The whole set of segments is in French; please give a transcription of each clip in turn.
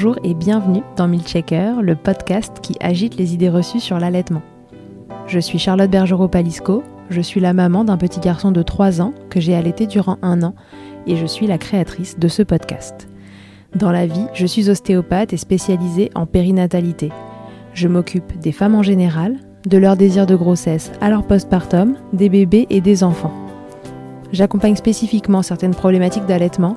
Bonjour et bienvenue dans Milkshaker, le podcast qui agite les idées reçues sur l'allaitement. Je suis Charlotte Bergerot-Palisco, je suis la maman d'un petit garçon de 3 ans que j'ai allaité durant un an et je suis la créatrice de ce podcast. Dans la vie, je suis ostéopathe et spécialisée en périnatalité. Je m'occupe des femmes en général, de leur désir de grossesse à leur postpartum, des bébés et des enfants. J'accompagne spécifiquement certaines problématiques d'allaitement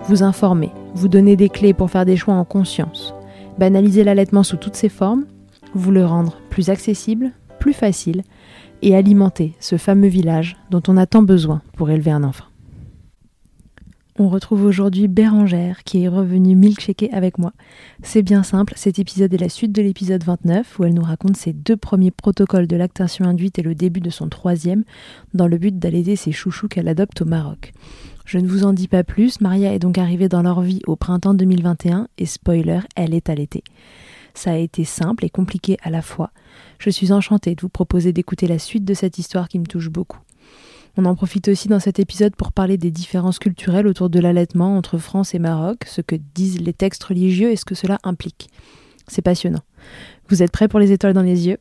vous informer, vous donner des clés pour faire des choix en conscience, banaliser l'allaitement sous toutes ses formes, vous le rendre plus accessible, plus facile et alimenter ce fameux village dont on a tant besoin pour élever un enfant. On retrouve aujourd'hui Bérangère qui est revenue milkshaker avec moi. C'est bien simple, cet épisode est la suite de l'épisode 29 où elle nous raconte ses deux premiers protocoles de lactation induite et le début de son troisième dans le but d'allaiter ses chouchous qu'elle adopte au Maroc. Je ne vous en dis pas plus, Maria est donc arrivée dans leur vie au printemps 2021 et spoiler, elle est allaitée. Ça a été simple et compliqué à la fois. Je suis enchantée de vous proposer d'écouter la suite de cette histoire qui me touche beaucoup. On en profite aussi dans cet épisode pour parler des différences culturelles autour de l'allaitement entre France et Maroc, ce que disent les textes religieux et ce que cela implique. C'est passionnant. Vous êtes prêts pour les étoiles dans les yeux?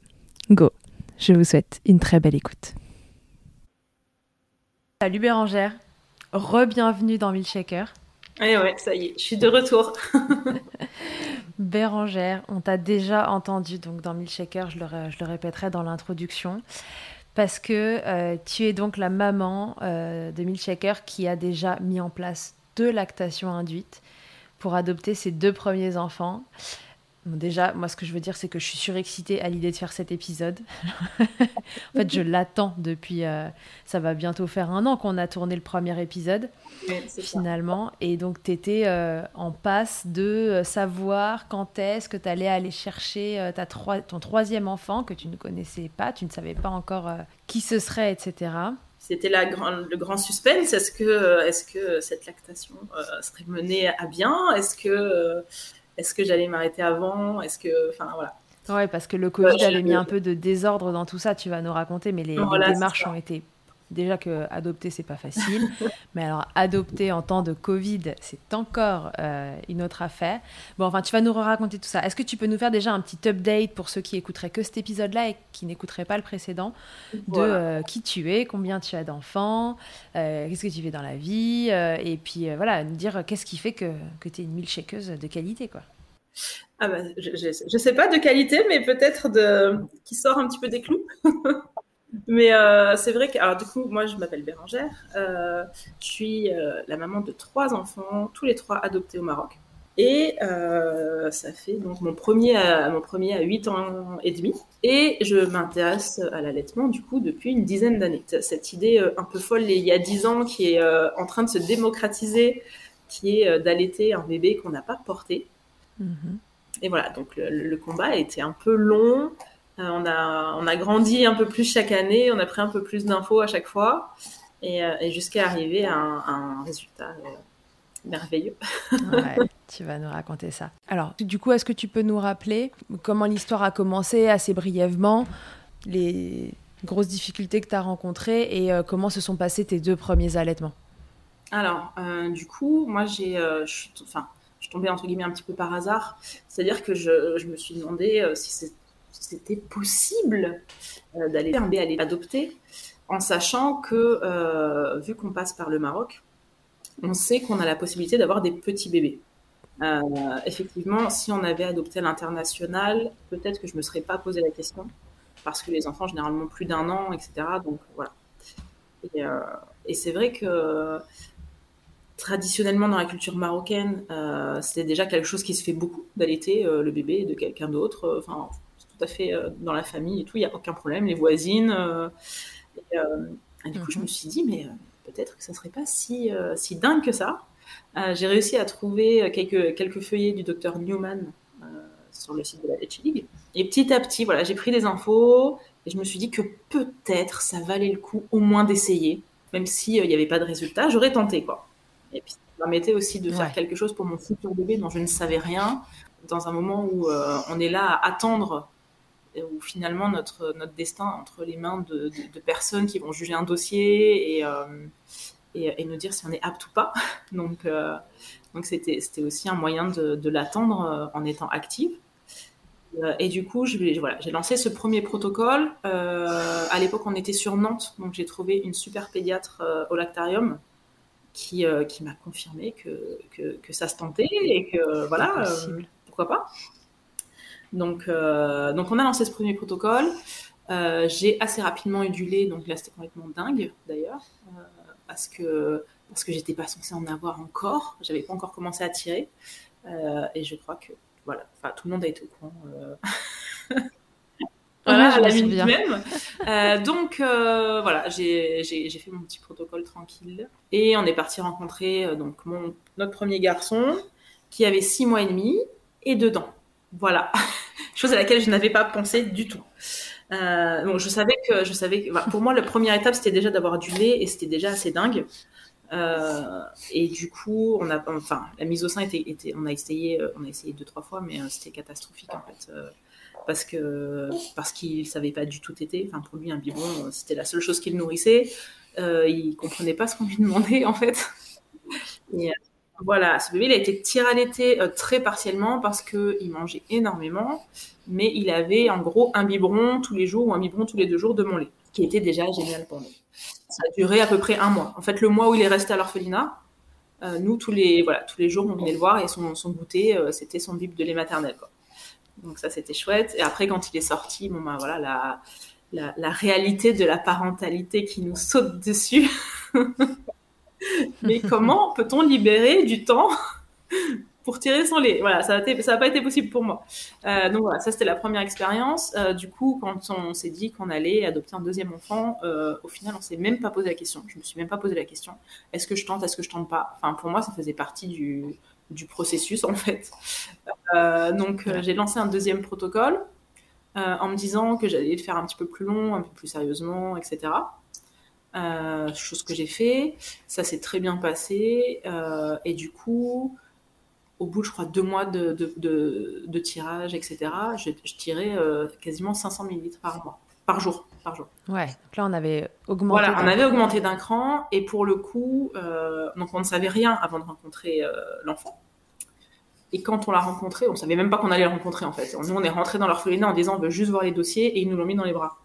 Go Je vous souhaite une très belle écoute. Salut Bérangère, re-bienvenue dans Milkshaker. Eh ouais, ça y est, je suis de retour. Bérangère, on t'a déjà entendu donc dans Milkshaker, je le, je le répéterai dans l'introduction parce que euh, tu es donc la maman euh, de Milkshaker qui a déjà mis en place deux lactations induites pour adopter ses deux premiers enfants. Bon, déjà, moi, ce que je veux dire, c'est que je suis surexcitée à l'idée de faire cet épisode. en fait, je l'attends depuis. euh, ça va bientôt faire un an qu'on a tourné le premier épisode, Ouais, c'est ça. finalement. Et donc, tu étais en passe de euh, savoir quand est-ce que tu allais aller chercher euh, ta troi- ton troisième enfant que tu ne connaissais pas, tu ne savais pas encore euh, qui ce serait, etc. C'était le grand suspense. Est-ce que, est-ce que cette lactation euh, serait menée à bien? Est-ce que, euh, est-ce que j'allais m'arrêter avant? Est-ce que, enfin voilà. Ouais, parce que le Covid Ouais, je- avait mis un peu de désordre dans tout ça, tu vas nous raconter, mais les, les Voilà, démarches ont été. Déjà que adopter, c'est pas facile. mais alors, adopter en temps de Covid, c'est encore euh, une autre affaire. Bon, enfin, tu vas nous raconter tout ça. Est-ce que tu peux nous faire déjà un petit update pour ceux qui écouteraient que cet épisode-là et qui n'écouteraient pas le précédent de Voilà. euh, qui tu es, combien tu as d'enfants, euh, qu'est-ce que tu fais dans la vie, et puis voilà, nous dire qu'est-ce qui fait que, que tu es une milkshakeuse de qualité, quoi. Ah bah, je, je sais pas de qualité, mais peut-être de qui sort un petit peu des clous. mais euh, c'est vrai que, alors du coup, moi je m'appelle Bérangère. Euh, je suis euh, la maman de trois enfants, tous les trois adoptés au Maroc. Et euh, ça fait donc mon premier, à, mon premier à 8 ans et demi. Et je m'intéresse à l'allaitement du coup depuis une dizaine d'années. Cette idée euh, un peu folle il y a 10 ans qui est euh, en train de se démocratiser, qui est euh, d'allaiter un bébé qu'on n'a pas porté. Mhm. Et voilà, donc le, le combat a été un peu long. Euh, on, a, on a grandi un peu plus chaque année, on a pris un peu plus d'infos à chaque fois, et, euh, et jusqu'à arriver à un, à un résultat euh, merveilleux. Ouais, tu vas nous raconter ça. Alors, du coup, est-ce que tu peux nous rappeler comment l'histoire a commencé assez brièvement, les grosses difficultés que tu as rencontrées et euh, comment se sont passés tes deux premiers allaitements? Alors, euh, du coup, moi, j'ai, euh, je suis, enfin, je suis tombée entre guillemets un petit peu par hasard. C'est-à-dire que je, je me suis demandé si c'est- si c'était possible euh, d'aller adopter, en sachant que, euh, vu qu'on passe par le Maroc, on sait qu'on a la possibilité d'avoir des petits bébés. Euh, effectivement, si on avait adopté à l'international, peut-être que je me serais pas posé la question, parce que les enfants, généralement, plus d'un an, etc. Donc, voilà. Et, euh, et c'est vrai que traditionnellement dans la culture marocaine, euh, déjà quelque chose qui se fait beaucoup d'allaiter le bébé de quelqu'un d'autre. Enfin, tout à fait euh, dans la famille et tout, il n'y a aucun problème. Les voisines. euh, et, euh, et du coup, je me suis dit, mais euh, peut-être que ça serait pas si, euh, si dingue que ça. Euh, J'ai réussi à trouver quelques, quelques feuillets du docteur Newman euh, sur le site de la Leche League. Et petit à petit, voilà, j'ai pris des infos et je me suis dit que peut-être ça valait le coup au moins d'essayer, même s'il n'y avait pas de résultat, j'aurais tenté quoi. Et puis ça me permettait aussi de faire quelque chose pour mon futur bébé dont je ne savais rien, dans un moment où euh, on est là à attendre, où finalement notre, notre destin est entre les mains de, de- de personnes qui vont juger un dossier et, euh, et, et nous dire si on est apte ou pas. Donc euh, donc c'était c'était aussi un moyen de, de l'attendre euh, en étant active. Et du coup, je voilà, j'ai lancé ce premier protocole. Euh, à l'époque, on était sur Nantes, donc j'ai trouvé une super pédiatre au lactarium qui, qui m'a confirmé que, que, que ça se tentait et que voilà, pourquoi pas. Donc, euh, donc on a lancé ce premier protocole. Euh, j'ai assez rapidement eu du lait, donc là c'était complètement dingue d'ailleurs, euh, parce que parce que j'étais pas censée en avoir encore, j'avais pas encore commencé à tirer, et je crois que voilà, enfin tout le monde a été au courant. voilà, à la minute même. Donc voilà, j'ai fait mon petit protocole tranquille et on est parti rencontrer donc mon notre premier garçon qui avait six mois et demi et dedans. Voilà, chose à laquelle je n'avais pas pensé du tout. Euh, donc je savais que je savais que pour moi la première étape c'était déjà d'avoir du lait et c'était déjà assez dingue. Euh, et du coup, on a, enfin, la mise au sein était, était on a essayé, euh, on a essayé deux trois fois, mais euh, c'était catastrophique en fait, euh, parce que parce qu'il savait pas du tout téter. Enfin, pour lui, un biberon, c'était la seule chose qu'il nourrissait. Il comprenait pas ce qu'on lui demandait en fait. Voilà, ce bébé il a été l'été euh, très partiellement parce que il mangeait énormément, mais il avait en gros un biberon tous les jours ou un biberon tous les deux jours de mon lait, qui était déjà génial pour nous. Ça a duré à peu près un mois. En fait, le mois où il est resté à l'orphelinat, euh, nous tous les voilà tous les jours on venait le voir et son, son goûter euh, c'était son bib de lait maternel. Donc ça c'était chouette. Et après quand il est sorti, bon ben voilà la, la réalité de la parentalité qui nous saute dessus. Mais comment peut-on libérer du temps pour tirer son lait? Voilà, ça n'a pas été possible pour moi. Euh, donc voilà, ça c'était la première expérience. Euh, du coup, quand on s'est dit qu'on allait adopter un deuxième enfant, euh, au final, on s'est même pas posé la question. Je me suis même pas posé la question. Est-ce que je tente Est-ce que je tente pas? Enfin, pour moi, ça faisait partie du, du processus en fait. Donc j'ai lancé un deuxième protocole en me disant que j'allais le faire un petit peu plus long, un peu plus sérieusement, etc. Euh, chose que j'ai fait, ça s'est très bien passé euh, et du coup, au bout, je crois, deux mois de, de, de, de tirage, etc., je, je tirais euh, quasiment 500 millilitres par mois, par jour, par jour. Ouais, donc là on avait augmenté. Voilà, on avait cran. augmenté d'un cran et pour le coup, donc on ne savait rien avant de rencontrer l'enfant. Et quand on l'a rencontré, on savait même pas qu'on allait le rencontrer en fait. Nous, on est rentré dans l'orphelinat en disant on veut juste voir les dossiers et ils nous l'ont mis dans les bras.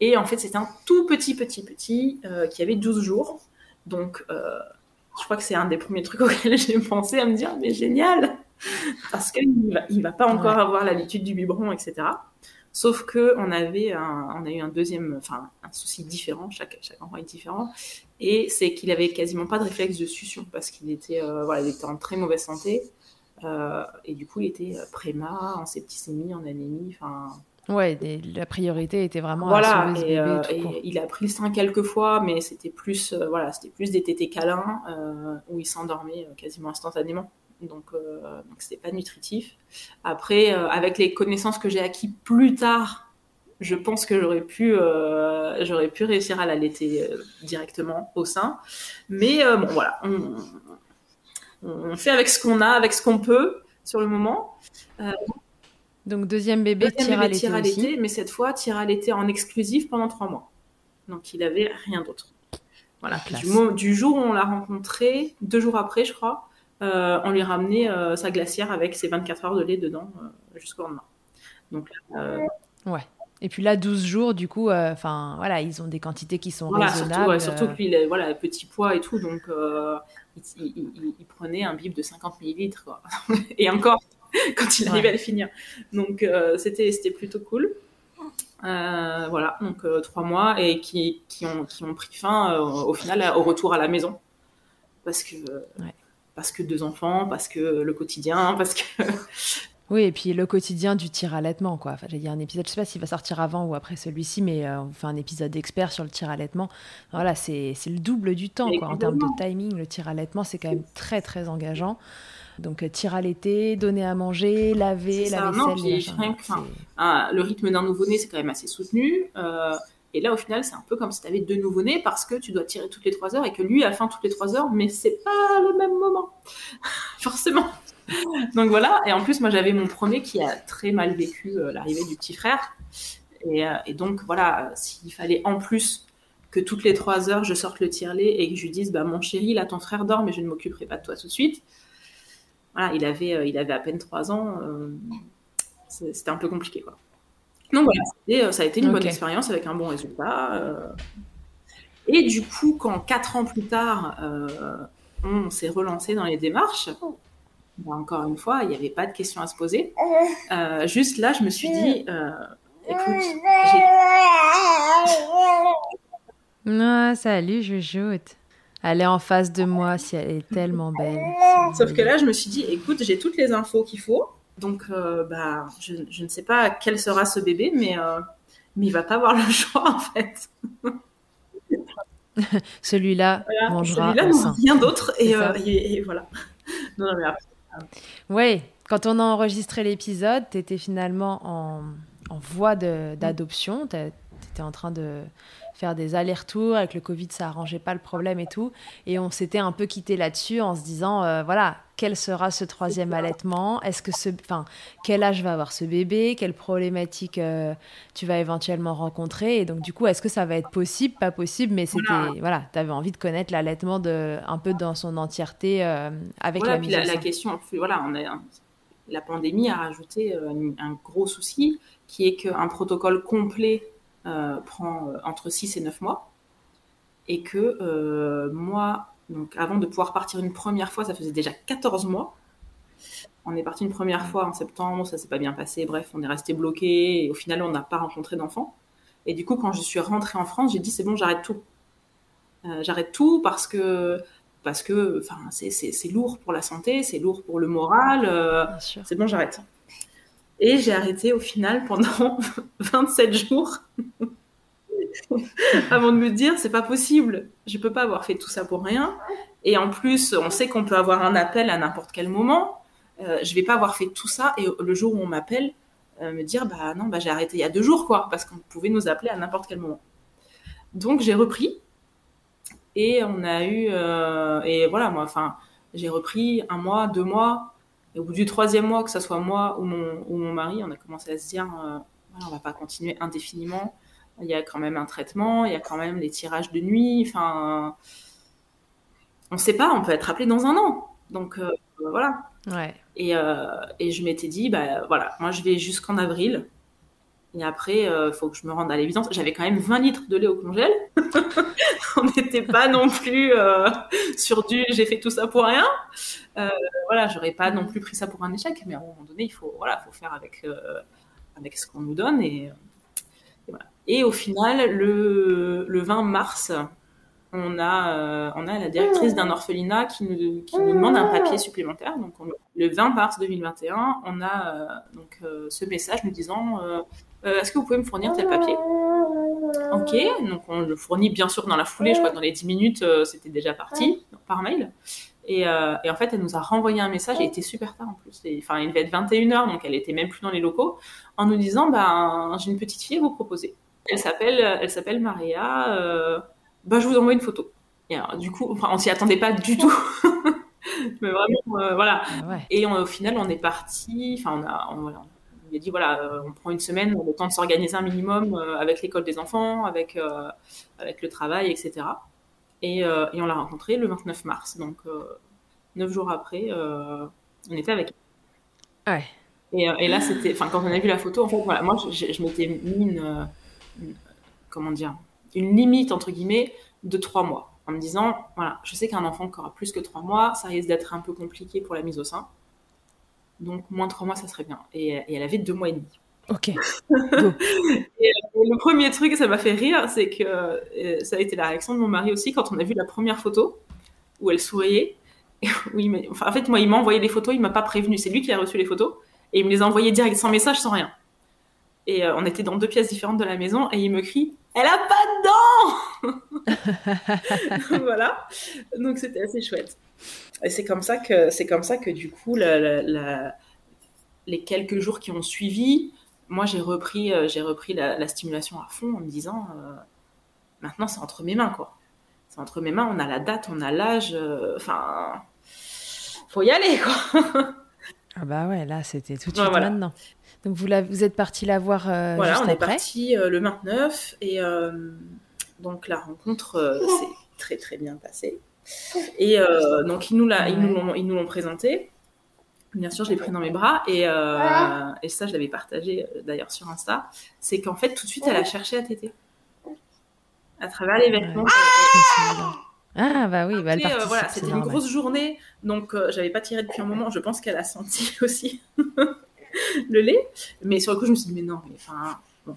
Et en fait, c'était un tout petit, petit, petit euh, qui avait 12 jours. Donc, euh, je crois que c'est un des premiers trucs auxquels j'ai pensé à me dire mais génial Parce qu'il va, il va pas encore Ouais. avoir l'habitude du biberon, etc. Sauf que on avait un, on a eu un deuxième, enfin un souci différent. Chaque, chaque enfant est différent, et c'est qu'il avait quasiment pas de réflexe de succion parce qu'il était, euh, voilà, il était en très mauvaise santé. Euh, et du coup, il était préma, en septicémie, en anémie, enfin Ouais, la priorité était vraiment à voilà. ce Et, bébé euh, tout et court. il a pris le sein quelques fois, mais c'était plus, euh, voilà, c'était plus des tétés câlins euh, où il s'endormait quasiment instantanément. Donc, euh, c'était pas nutritif. Après, avec les connaissances que j'ai acquis plus tard, je pense que j'aurais pu, j'aurais pu réussir à l'allaiter directement au sein. Mais bon, voilà, on, on fait avec ce qu'on a, avec ce qu'on peut sur le moment. Donc deuxième bébé Deuxième tire à bébé l'été tire à aussi. l'été, mais cette fois tire à l'été en exclusif pendant trois mois. Donc il avait rien d'autre. Voilà. Du, du jour où on l'a rencontré, deux jours après, je crois, euh, on lui ramenait euh, sa glacière avec ses 24 heures de lait dedans euh, jusqu'au lendemain. Donc, Ouais. Et puis là, 12 jours, du coup, enfin, voilà, ils ont des quantités qui sont voilà, surtout, raisonnables. ouais, surtout que lui, il a, voilà, petit poids et tout, donc il, il- il- il prenait un bib de 50 millilitres, quoi. et encore, quand il arrivait Ouais. à le finir. Donc, euh, c'était c'était plutôt cool. Euh, voilà, donc euh, trois mois et qui, qui, ont, qui ont pris fin au final au retour à la maison. Parce que, Ouais. parce que deux enfants, parce que le quotidien, parce que. Oui, et puis le quotidien du tir allaitement, quoi. Enfin, il y a un épisode, je sais pas s'il va sortir avant ou après celui-ci, mais euh, on fait un épisode expert sur le tir allaitement. Voilà, c'est le double du temps, quoi. En termes de timing, le tir allaitement, c'est quand même très, très engageant. Donc, euh, tir allaiter, donner à manger, laver, C'est la ça, vaisselle, non, enfin, Ah, le rythme d'un nouveau-né, c'est quand même assez soutenu. euh, et là, au final, c'est un peu comme si tu avais deux nouveau-nés parce que tu dois tirer toutes les trois heures et que lui a faim toutes les trois heures, mais c'est pas le même moment. Forcément. Donc voilà. Et en plus, moi, j'avais mon premier qui a très mal vécu euh, l'arrivée du petit frère. Et, euh, et donc, voilà, s'il fallait en plus que toutes les trois heures, je sorte le tire-lait et que je lui dise, bah, mon chéri, là, ton frère dort, mais je ne m'occuperai pas de toi tout de suite. Voilà, il avait, euh, il avait à peine trois ans. euh, c'était un peu compliqué, quoi. Donc voilà, euh, ça a été une bonne expérience avec un bon résultat. Et du coup, quand quatre ans plus tard, euh, on s'est relancé dans les démarches, ben, encore une fois, il n'y avait pas de questions à se poser. Euh, juste là, je me suis dit, euh, écoute, j'ai Ah, salut, Jujoute. Elle est en face de moi, si elle est tellement belle. Sauf que là, je me suis dit, écoute, j'ai toutes les infos qu'il faut. Donc, euh, bah, je, je ne sais pas quel sera ce bébé, mais, euh, mais il va pas avoir le choix, en fait. Celui-là Voilà, mangera Celui-là rien d'autre. Et, euh, et, et voilà. Non, non, mais après, Oui, quand on a enregistré l'épisode, tu étais finalement en, en voie d'adoption. Tu étais en train de faire des allers-retours. Avec le Covid, ça arrangeait pas le problème et tout. Et on s'était un peu quitté là-dessus en se disant, euh, voilà, quel sera ce troisième allaitement? Est-ce que ce, enfin, quel âge va avoir ce bébé? Quelles problématiques euh, tu vas éventuellement rencontrer? Et donc, du coup, est-ce que ça va être possible? Pas possible, mais c'était, Voilà. tu avais envie de connaître l'allaitement de, un peu dans son entièreté euh, avec voilà, la puis la, question, voilà, on a, la pandémie a rajouté euh, un, un gros souci qui est qu'un protocole complet prend euh, entre 6 et 9 mois. Et que euh, moi, donc avant de pouvoir partir une première fois, ça faisait déjà 14 mois. On est parti une première fois en septembre, ça s'est pas bien passé, bref, on est resté bloqué et au final, on n'a pas rencontré d'enfants. Et du coup, quand je suis rentrée en France, j'ai dit c'est bon, j'arrête tout. Euh, j'arrête tout parce que parce que enfin c'est- lourd pour la santé, c'est lourd pour le moral. euh, c'est bon, j'arrête. Et j'ai arrêté au final pendant 27 jours avant de me dire c'est pas possible, je peux pas avoir fait tout ça pour rien. Et en plus, on sait qu'on peut avoir un appel à n'importe quel moment. Euh, je vais pas avoir fait tout ça et le jour où on m'appelle, euh, me dire bah non, bah j'ai arrêté il y a deux jours quoi, parce qu'on pouvait nous appeler à n'importe quel moment. Donc j'ai repris et on a eu euh, et voilà moi enfin j'ai repris un mois, deux mois et au bout du troisième mois que ce soit moi ou mon ou mon mari, on a commencé à se dire euh, voilà, on va pas continuer indéfiniment. Il y a quand même un traitement, il y a quand même les tirages de nuit, enfin on sait pas, on peut être appelé dans un an. Donc euh, voilà. Ouais. Et, euh, et je m'étais dit, bah voilà, moi je vais jusqu'en avril. Après, il faut que je me rende à l'évidence. J'avais quand même 20 litres de lait au congèle. On n'était pas non plus euh, sur du j'ai fait tout ça pour rien. Euh, voilà, j'aurais pas non plus pris ça pour un échec, mais à un moment donné, il faut, voilà, faut faire avec, euh, avec ce qu'on nous donne. Et, et, au final, le, le 20 mars, on a, euh, on a la directrice d'un orphelinat qui nous, qui nous demande un papier supplémentaire. Donc, on- le 20 mars 2021, on a euh, donc euh, ce message nous disant euh, Est-ce que vous pouvez me fournir tel papier Ok, donc on le fournit bien sûr dans la foulée. Je crois que dans les 10 minutes, euh, c'était déjà parti donc, par mail. Et, euh, et en fait, elle nous a renvoyé un message. Il était super tard en plus. Et, Enfin, il devait être 21h, donc elle était même plus dans les locaux, en nous disant ben, J'ai une petite fille à vous proposer. Elle s'appelle, elle s'appelle Maria. bah, je vous envoie une photo. Et alors, du coup, enfin, on s'y attendait pas du tout. Mais vraiment, voilà. Ah ouais. Et on- au final, on est parti. Enfin, on a, on, voilà, on lui a dit voilà, euh, on prend une semaine, le temps de s'organiser un minimum euh, avec l'école des enfants, avec euh, avec le travail, etc. Et, et on l'a rencontrée le 29 mars. Donc, neuf jours après, on était avec Ouais. et, et là, c'était, enfin, quand on a vu la photo, en fait, voilà, moi, je, je m'étais mis une, une- comment dire, une limite entre guillemets de trois mois, en me disant, voilà, je sais qu'un enfant qui aura plus que trois mois, ça risque d'être un peu compliqué pour la mise au sein, donc moins de trois mois, ça serait bien. Et, et elle avait deux mois et demi. Ok. Et le premier truc, ça m'a fait rire, c'est que euh, ça a été la réaction de mon mari aussi quand on a vu la première photo où elle souriait. Oui, mais enfin, en fait, moi, il m'a envoyé les photos, il m'a pas prévenu. C'est lui qui a reçu les photos et il me les a envoyées direct, sans message, sans rien. Et euh, on était dans deux pièces différentes de la maison et il me crie Elle a pas de dents Voilà. Donc c'était assez chouette. Et c'est comme ça que c'est comme ça que du coup la- la- la- les quelques jours qui ont suivi, moi j'ai repris euh, j'ai repris la, la stimulation à fond en me disant euh, maintenant c'est entre mes mains quoi. C'est entre mes mains, on a la date, on a l'âge, euh, enfin faut y aller quoi. Ah bah ouais, là, c'était tout de Ouais, suite voilà. maintenant. Donc vous, vous êtes parti la voir euh, Voilà, juste on est parti le 29 et donc la rencontre s'est très très bien passée. Et euh, donc ils nous l'a- ils nous l'ont ils nous l'ont présenté. Bien sûr, je l'ai pris dans mes bras et, euh, et ça, je l'avais partagé euh, d'ailleurs sur Insta. C'est qu'en fait, tout de suite, elle a cherché à téter. À travers les vêtements. Souviens. Ah bah oui, bah, elle Et, euh, voilà, c'était une grosse journée, donc euh, j'avais pas tiré depuis un moment. Je pense qu'elle a senti aussi le lait, mais sur le coup, je me suis dit mais non, mais enfin bon.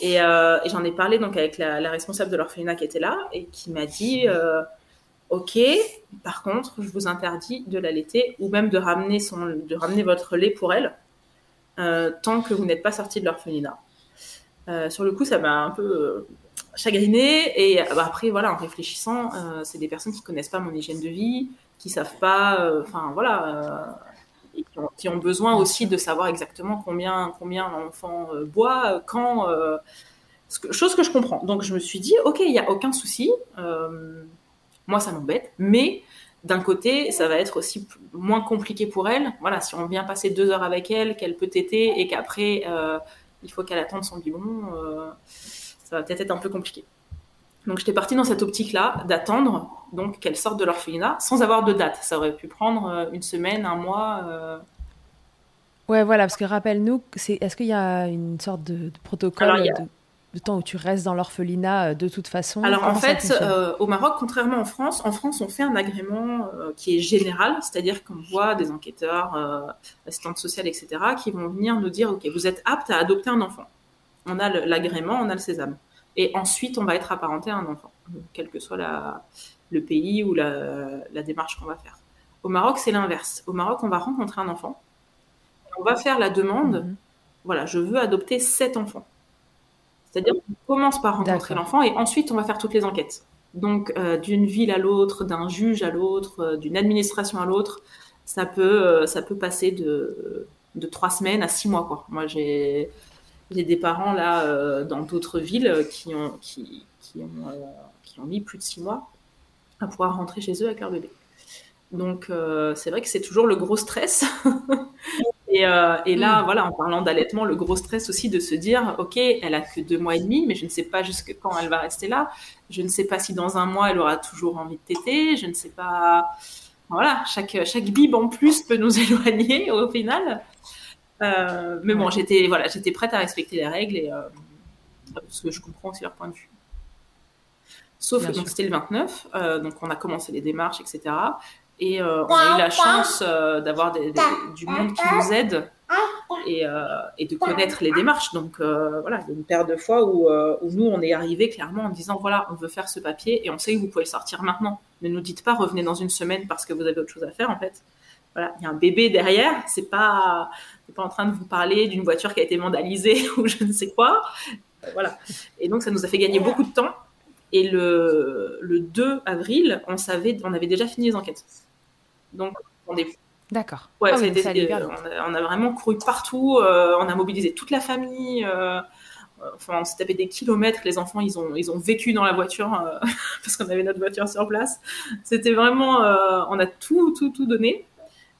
Et, euh, et j'en ai parlé donc avec la, la responsable de l'orphelinat qui était là et qui m'a dit euh, ok, par contre, je vous interdis de l'allaiter ou même de ramener son, de ramener votre lait pour elle euh, tant que vous n'êtes pas sorti de l'orphelinat. Euh, sur le coup, ça m'a un peu euh, chagrinée. Et bah, après, voilà, en réfléchissant, euh, c'est des personnes qui connaissent pas mon hygiène de vie, qui savent pas, enfin voilà, et qui, ont, qui ont besoin aussi de savoir exactement combien combien l'enfant boit, quand. chose que je comprends. Donc je me suis dit, ok, il y a aucun souci. euh, moi, ça m'embête, mais d'un côté, ça va être aussi moins compliqué pour elle. Voilà, si on vient passer deux heures avec elle, qu'elle peut téter et qu'après euh, il faut qu'elle attende son biberon, euh, ça va peut-être être un peu compliqué. Donc j'étais partie dans cette optique-là d'attendre donc qu'elle sorte de l'orphelinat sans avoir de date. Ça aurait pu prendre euh, une semaine, un mois. euh. Ouais, voilà, parce que rappelle-nous, c'est, est-ce qu'il y a une sorte de, de protocole Alors, il y a- de, de temps où tu restes dans l'orphelinat euh, de toute façon Alors en fait, euh, au Maroc, contrairement en France, en France on fait un agrément euh, qui est général, c'est-à-dire qu'on voit des enquêteurs, euh, assistantes sociales, etc., qui vont venir nous dire, ok, vous êtes apte à adopter un enfant. On a le- l'agrément, on a le sésame. Et ensuite, on va être apparenté à un enfant, quel que soit la- le pays ou la, la démarche qu'on va faire. Au Maroc, c'est l'inverse. Au Maroc, on va rencontrer un enfant, on va faire la demande, Mhm. voilà, je veux adopter sept enfants. C'est-à-dire qu'on commence par rencontrer l'enfant et ensuite on va faire toutes les enquêtes. Donc euh, d'une ville à l'autre, d'un juge à l'autre, euh, d'une administration à l'autre, ça peut, euh, ça peut passer de, de trois semaines à six mois. Quoi. Moi j'ai des parents là dans d'autres villes qui ont, qui, qui, ont, qui ont mis plus de six mois à pouvoir rentrer chez eux avec leur bébé. Donc euh, c'est vrai que c'est toujours le gros stress. et, euh, et là, Mm. voilà, en parlant d'allaitement, le gros stress aussi de se dire, ok, elle a que deux mois et demi, mais je ne sais pas jusque quand elle va rester là. Je ne sais pas si dans un mois elle aura toujours envie de téter. Je ne sais pas. Voilà, chaque chaque bib en plus peut nous éloigner au final. Euh, mais bon, Ouais. j'étais voilà, j'étais prête à respecter les règles et euh, parce que je comprends aussi leur point de vue. Sauf Bien que c'était le 29, euh, donc on a commencé les démarches, etc. Et euh, on a eu la chance euh, d'avoir du monde qui nous aide et, euh, de connaître les démarches. Donc voilà, il y a une paire de fois où, nous on est arrivé clairement en disant voilà, on veut faire ce papier et on sait que vous pouvez sortir maintenant. Ne nous dites pas revenez dans une semaine parce que vous avez autre chose à faire en fait. Voilà, il y a un bébé derrière, c'est pas, pas en train de vous parler d'une voiture qui a été vandalisée ou je ne sais quoi. Voilà. Et donc ça nous a fait gagner beaucoup de temps. Et le, le 2 avril, on savait, on avait déjà fini les enquêtes. Donc on est D'accord. Ouais, Ah ça a été- ça on, a, on a vraiment couru partout, euh, on a mobilisé toute la famille. euh, enfin, on s'est tapé des kilomètres. Les enfants, ils ont, ils ont vécu dans la voiture euh, parce qu'on avait notre voiture sur place. C'était vraiment, on a tout, tout, tout donné.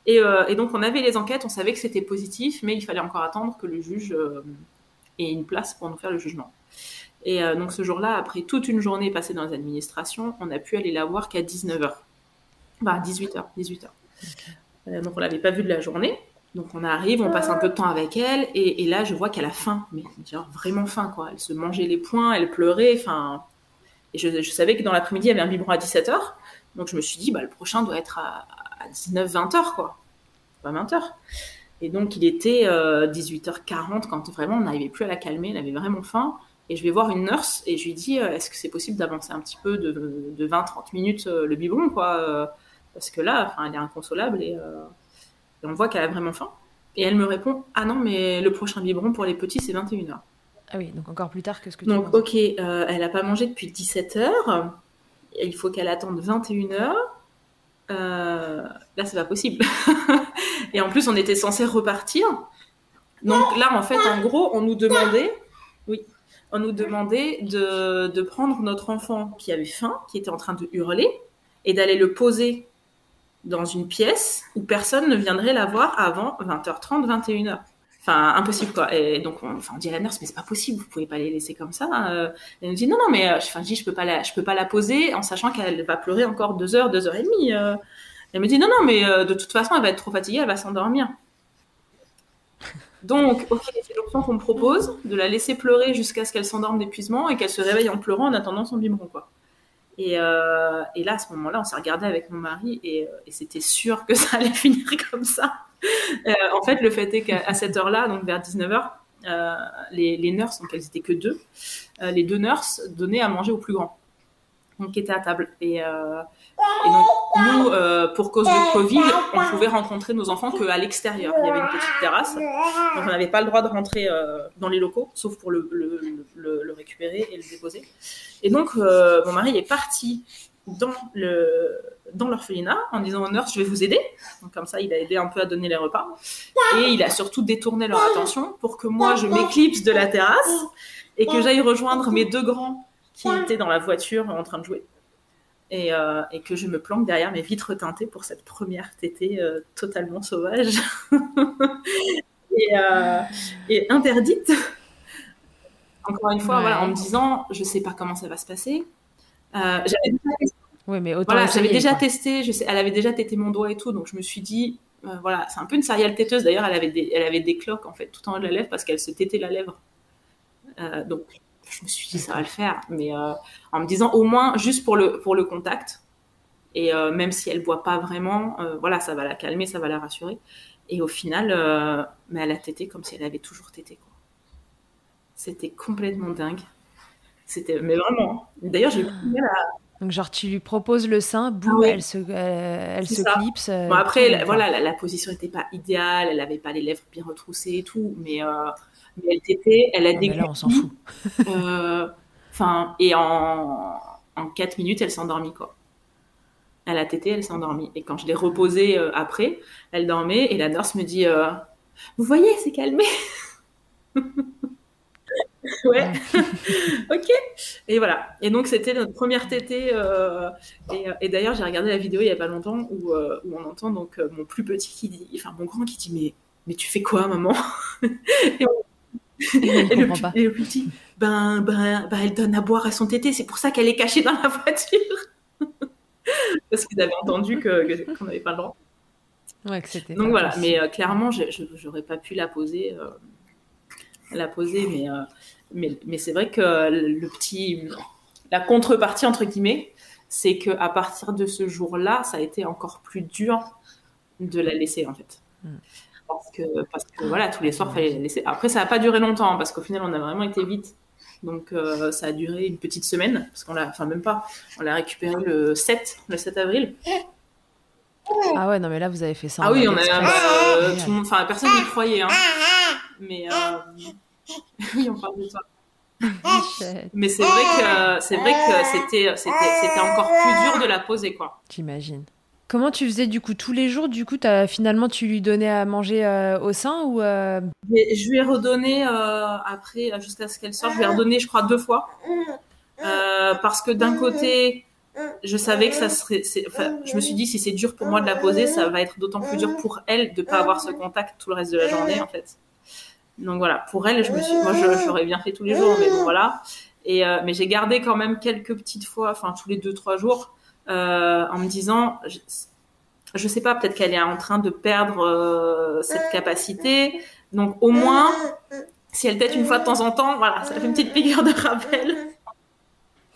Et, et donc, on avait les enquêtes, on savait que c'était positif, mais il fallait encore attendre que le juge ait une place pour nous faire le jugement. Et donc ce jour-là, après toute une journée passée dans les administrations, on a pu aller la voir qu'à 19h. Bah 18h, 18h. Euh, donc on l'avait pas vue de la journée. Donc on arrive, on passe un peu de temps avec elle, et, là je vois qu'elle a faim, mais genre vraiment faim quoi. Elle se mangeait les poings, elle pleurait, enfin. Et je, je savais que dans l'après-midi il y avait un biberon à 17h, donc je me suis dit bah le prochain doit être à, à 19-20h quoi, pas 20h. Et donc il était euh, 18h40 quand vraiment on n'arrivait plus à la calmer, elle avait vraiment faim. Et je vais voir une nurse et je lui dis euh, est-ce que c'est possible d'avancer un petit peu de, de 20-30 minutes euh, le biberon quoi euh, Parce que là, enfin, elle est inconsolable et, euh, et on voit qu'elle a vraiment faim. Et elle me répond ah non mais le prochain biberon pour les petits c'est 21h. Ah oui, donc encore plus tard que ce que tu Donc ok, euh, elle a pas mangé depuis 17h. Il faut qu'elle attende 21h. Euh, là c'est pas possible. et en plus on était censé repartir. Donc là en fait en gros on nous demandait, oui, on nous demandait de, de prendre notre enfant qui avait faim, qui était en train de hurler, et d'aller le poser dans une pièce où personne ne viendrait la voir avant 20h30, 21h. Enfin, impossible quoi. Et donc, on, enfin, on dit à la nurse, mais c'est pas possible, vous pouvez pas les laisser comme ça. Euh, elle nous dit, non, non, mais euh, enfin, je dis, je peux pas la, je peux pas la poser en sachant qu'elle va pleurer encore deux heures, deux heures et demie. euh. Elle me dit, non, non, mais de toute façon, elle va être trop fatiguée, elle va s'endormir. Donc, ok, c'est l'option qu'on me propose, de la laisser pleurer jusqu'à ce qu'elle s'endorme d'épuisement et qu'elle se réveille en pleurant en attendant son biberon, quoi. Et, euh, et là, à ce moment-là, on s'est regardé avec mon mari et, euh, c'était sûr que ça allait finir comme ça. Euh, en fait, le fait est qu'à cette heure-là, donc vers 19h, euh, les, les nurses, donc elles étaient que deux, les deux nurses donnaient à manger au plus grand, donc qui était à table. Et, euh, donc nous, euh, pour cause de Covid, on pouvait rencontrer nos enfants qu'à l'extérieur. Il y avait une petite terrasse, donc on n'avait pas le droit de rentrer euh, dans les locaux, sauf pour le, récupérer et le déposer. Et donc mon mari est parti dans l'orphelinat en disant aux je vais vous aider donc comme ça il a aidé un peu à donner les repas et il a surtout détourné leur attention pour que moi je m'éclipse de la terrasse et que j'aille rejoindre mes deux grands qui étaient dans la voiture en train de jouer et, euh, et que je me planque derrière mes vitres teintées pour cette première tétée euh, totalement sauvage et, euh, et interdite encore une fois Ouais. voilà en me disant je sais pas comment ça va se passer j'avais déjà Oui, mais autant voilà, essayer, j'avais déjà quoi. testé, je sais, elle avait déjà tété mon doigt et tout, donc je me suis dit, voilà, c'est un peu une céréale têteuse. D'ailleurs, elle avait des, elle avait des cloques en fait tout en haut de la lèvre parce qu'elle se tétait la lèvre. Donc, je me suis dit ça va le faire, mais euh, en me disant au moins juste pour le pour le contact. Et euh, même si elle boit pas vraiment, euh, voilà, ça va la calmer, ça va la rassurer. Et au final, mais elle a tété comme si elle avait toujours tété. quoi. C'était complètement dingue. C'était, mais vraiment. D'ailleurs, j'ai eu Donc, genre, tu lui proposes le sein, boum, Ah ouais. elle se, euh, elle se clipse. euh, Bon, après, la- voilà, la, la position n'était pas idéale, elle n'avait pas les lèvres bien retroussées et tout, mais, euh, mais elle t'était, elle a Ah, mais là, on s'en fout. euh, Enfin, et en, en 4 minutes, elle s'est endormie, quoi. Elle a tété, elle s'est endormie. Et quand je l'ai reposée euh, après, elle dormait et la nurse me dit euh, Vous voyez, c'est calmé Ouais, ok. Et voilà. Et donc, c'était notre première tétée. euh, et et d'ailleurs, j'ai regardé la vidéo il y a pas longtemps où, où on entend donc mon plus petit qui dit, enfin mon grand qui dit Mais, mais tu fais quoi, maman? Et, on- Il et le, pas. et le petit ben, ben, ben, elle donne à boire à son tété, c'est pour ça qu'elle est cachée dans la voiture. Parce qu'ils avaient entendu que- qu'on n'avait pas le droit. Ouais, que c'était Donc voilà, mais euh, clairement, j'aurais pas pu la poser, euh, la poser, mais, euh, mais, mais c'est vrai que le petit, la contrepartie entre guillemets, c'est que à partir de ce jour-là, ça a été encore plus dur de la laisser en fait. Mm. Parce que, parce que voilà, tous les soirs, fallait la laisser. Après, ça n'a pas duré longtemps, parce qu'au final, on a vraiment été vite. Donc, euh, ça a duré une petite semaine, parce qu'on l'a, enfin, même pas, on l'a récupéré le 7, le 7 avril. Ah ouais, non, mais là, vous avez fait ça. Ah oui, on a, euh, Génial. tout le monde, enfin, personne n'y croyait, hein. Mais, euh, oui, on parle de ça. Michel, Mais c'est vrai que, c'est vrai que c'était, c'était, c'était encore plus dur de la poser, quoi. J'imagine. Comment tu faisais du coup tous les jours Du coup, finalement, tu lui donnais à manger euh, au sein ou euh, je lui ai redonné, après, euh, jusqu'à ce qu'elle sorte, je lui ai redonné, je crois, deux fois. Parce que d'un côté, je savais que ça serait, je me suis dit, si c'est dur pour moi de la poser, ça va être d'autant plus dur pour elle de pas avoir ce contact tout le reste de la journée, en fait. Donc voilà, pour elle, je me suis, moi, j'aurais bien fait tous les jours, mais bon, voilà. Et mais j'ai gardé quand même quelques petites fois, enfin tous les deux trois jours, euh, en me disant, je, je sais pas, peut-être qu'elle est en train de perdre euh, cette capacité. Donc au moins, si elle tète une fois de temps en temps, voilà, ça fait une petite piqûre de rappel.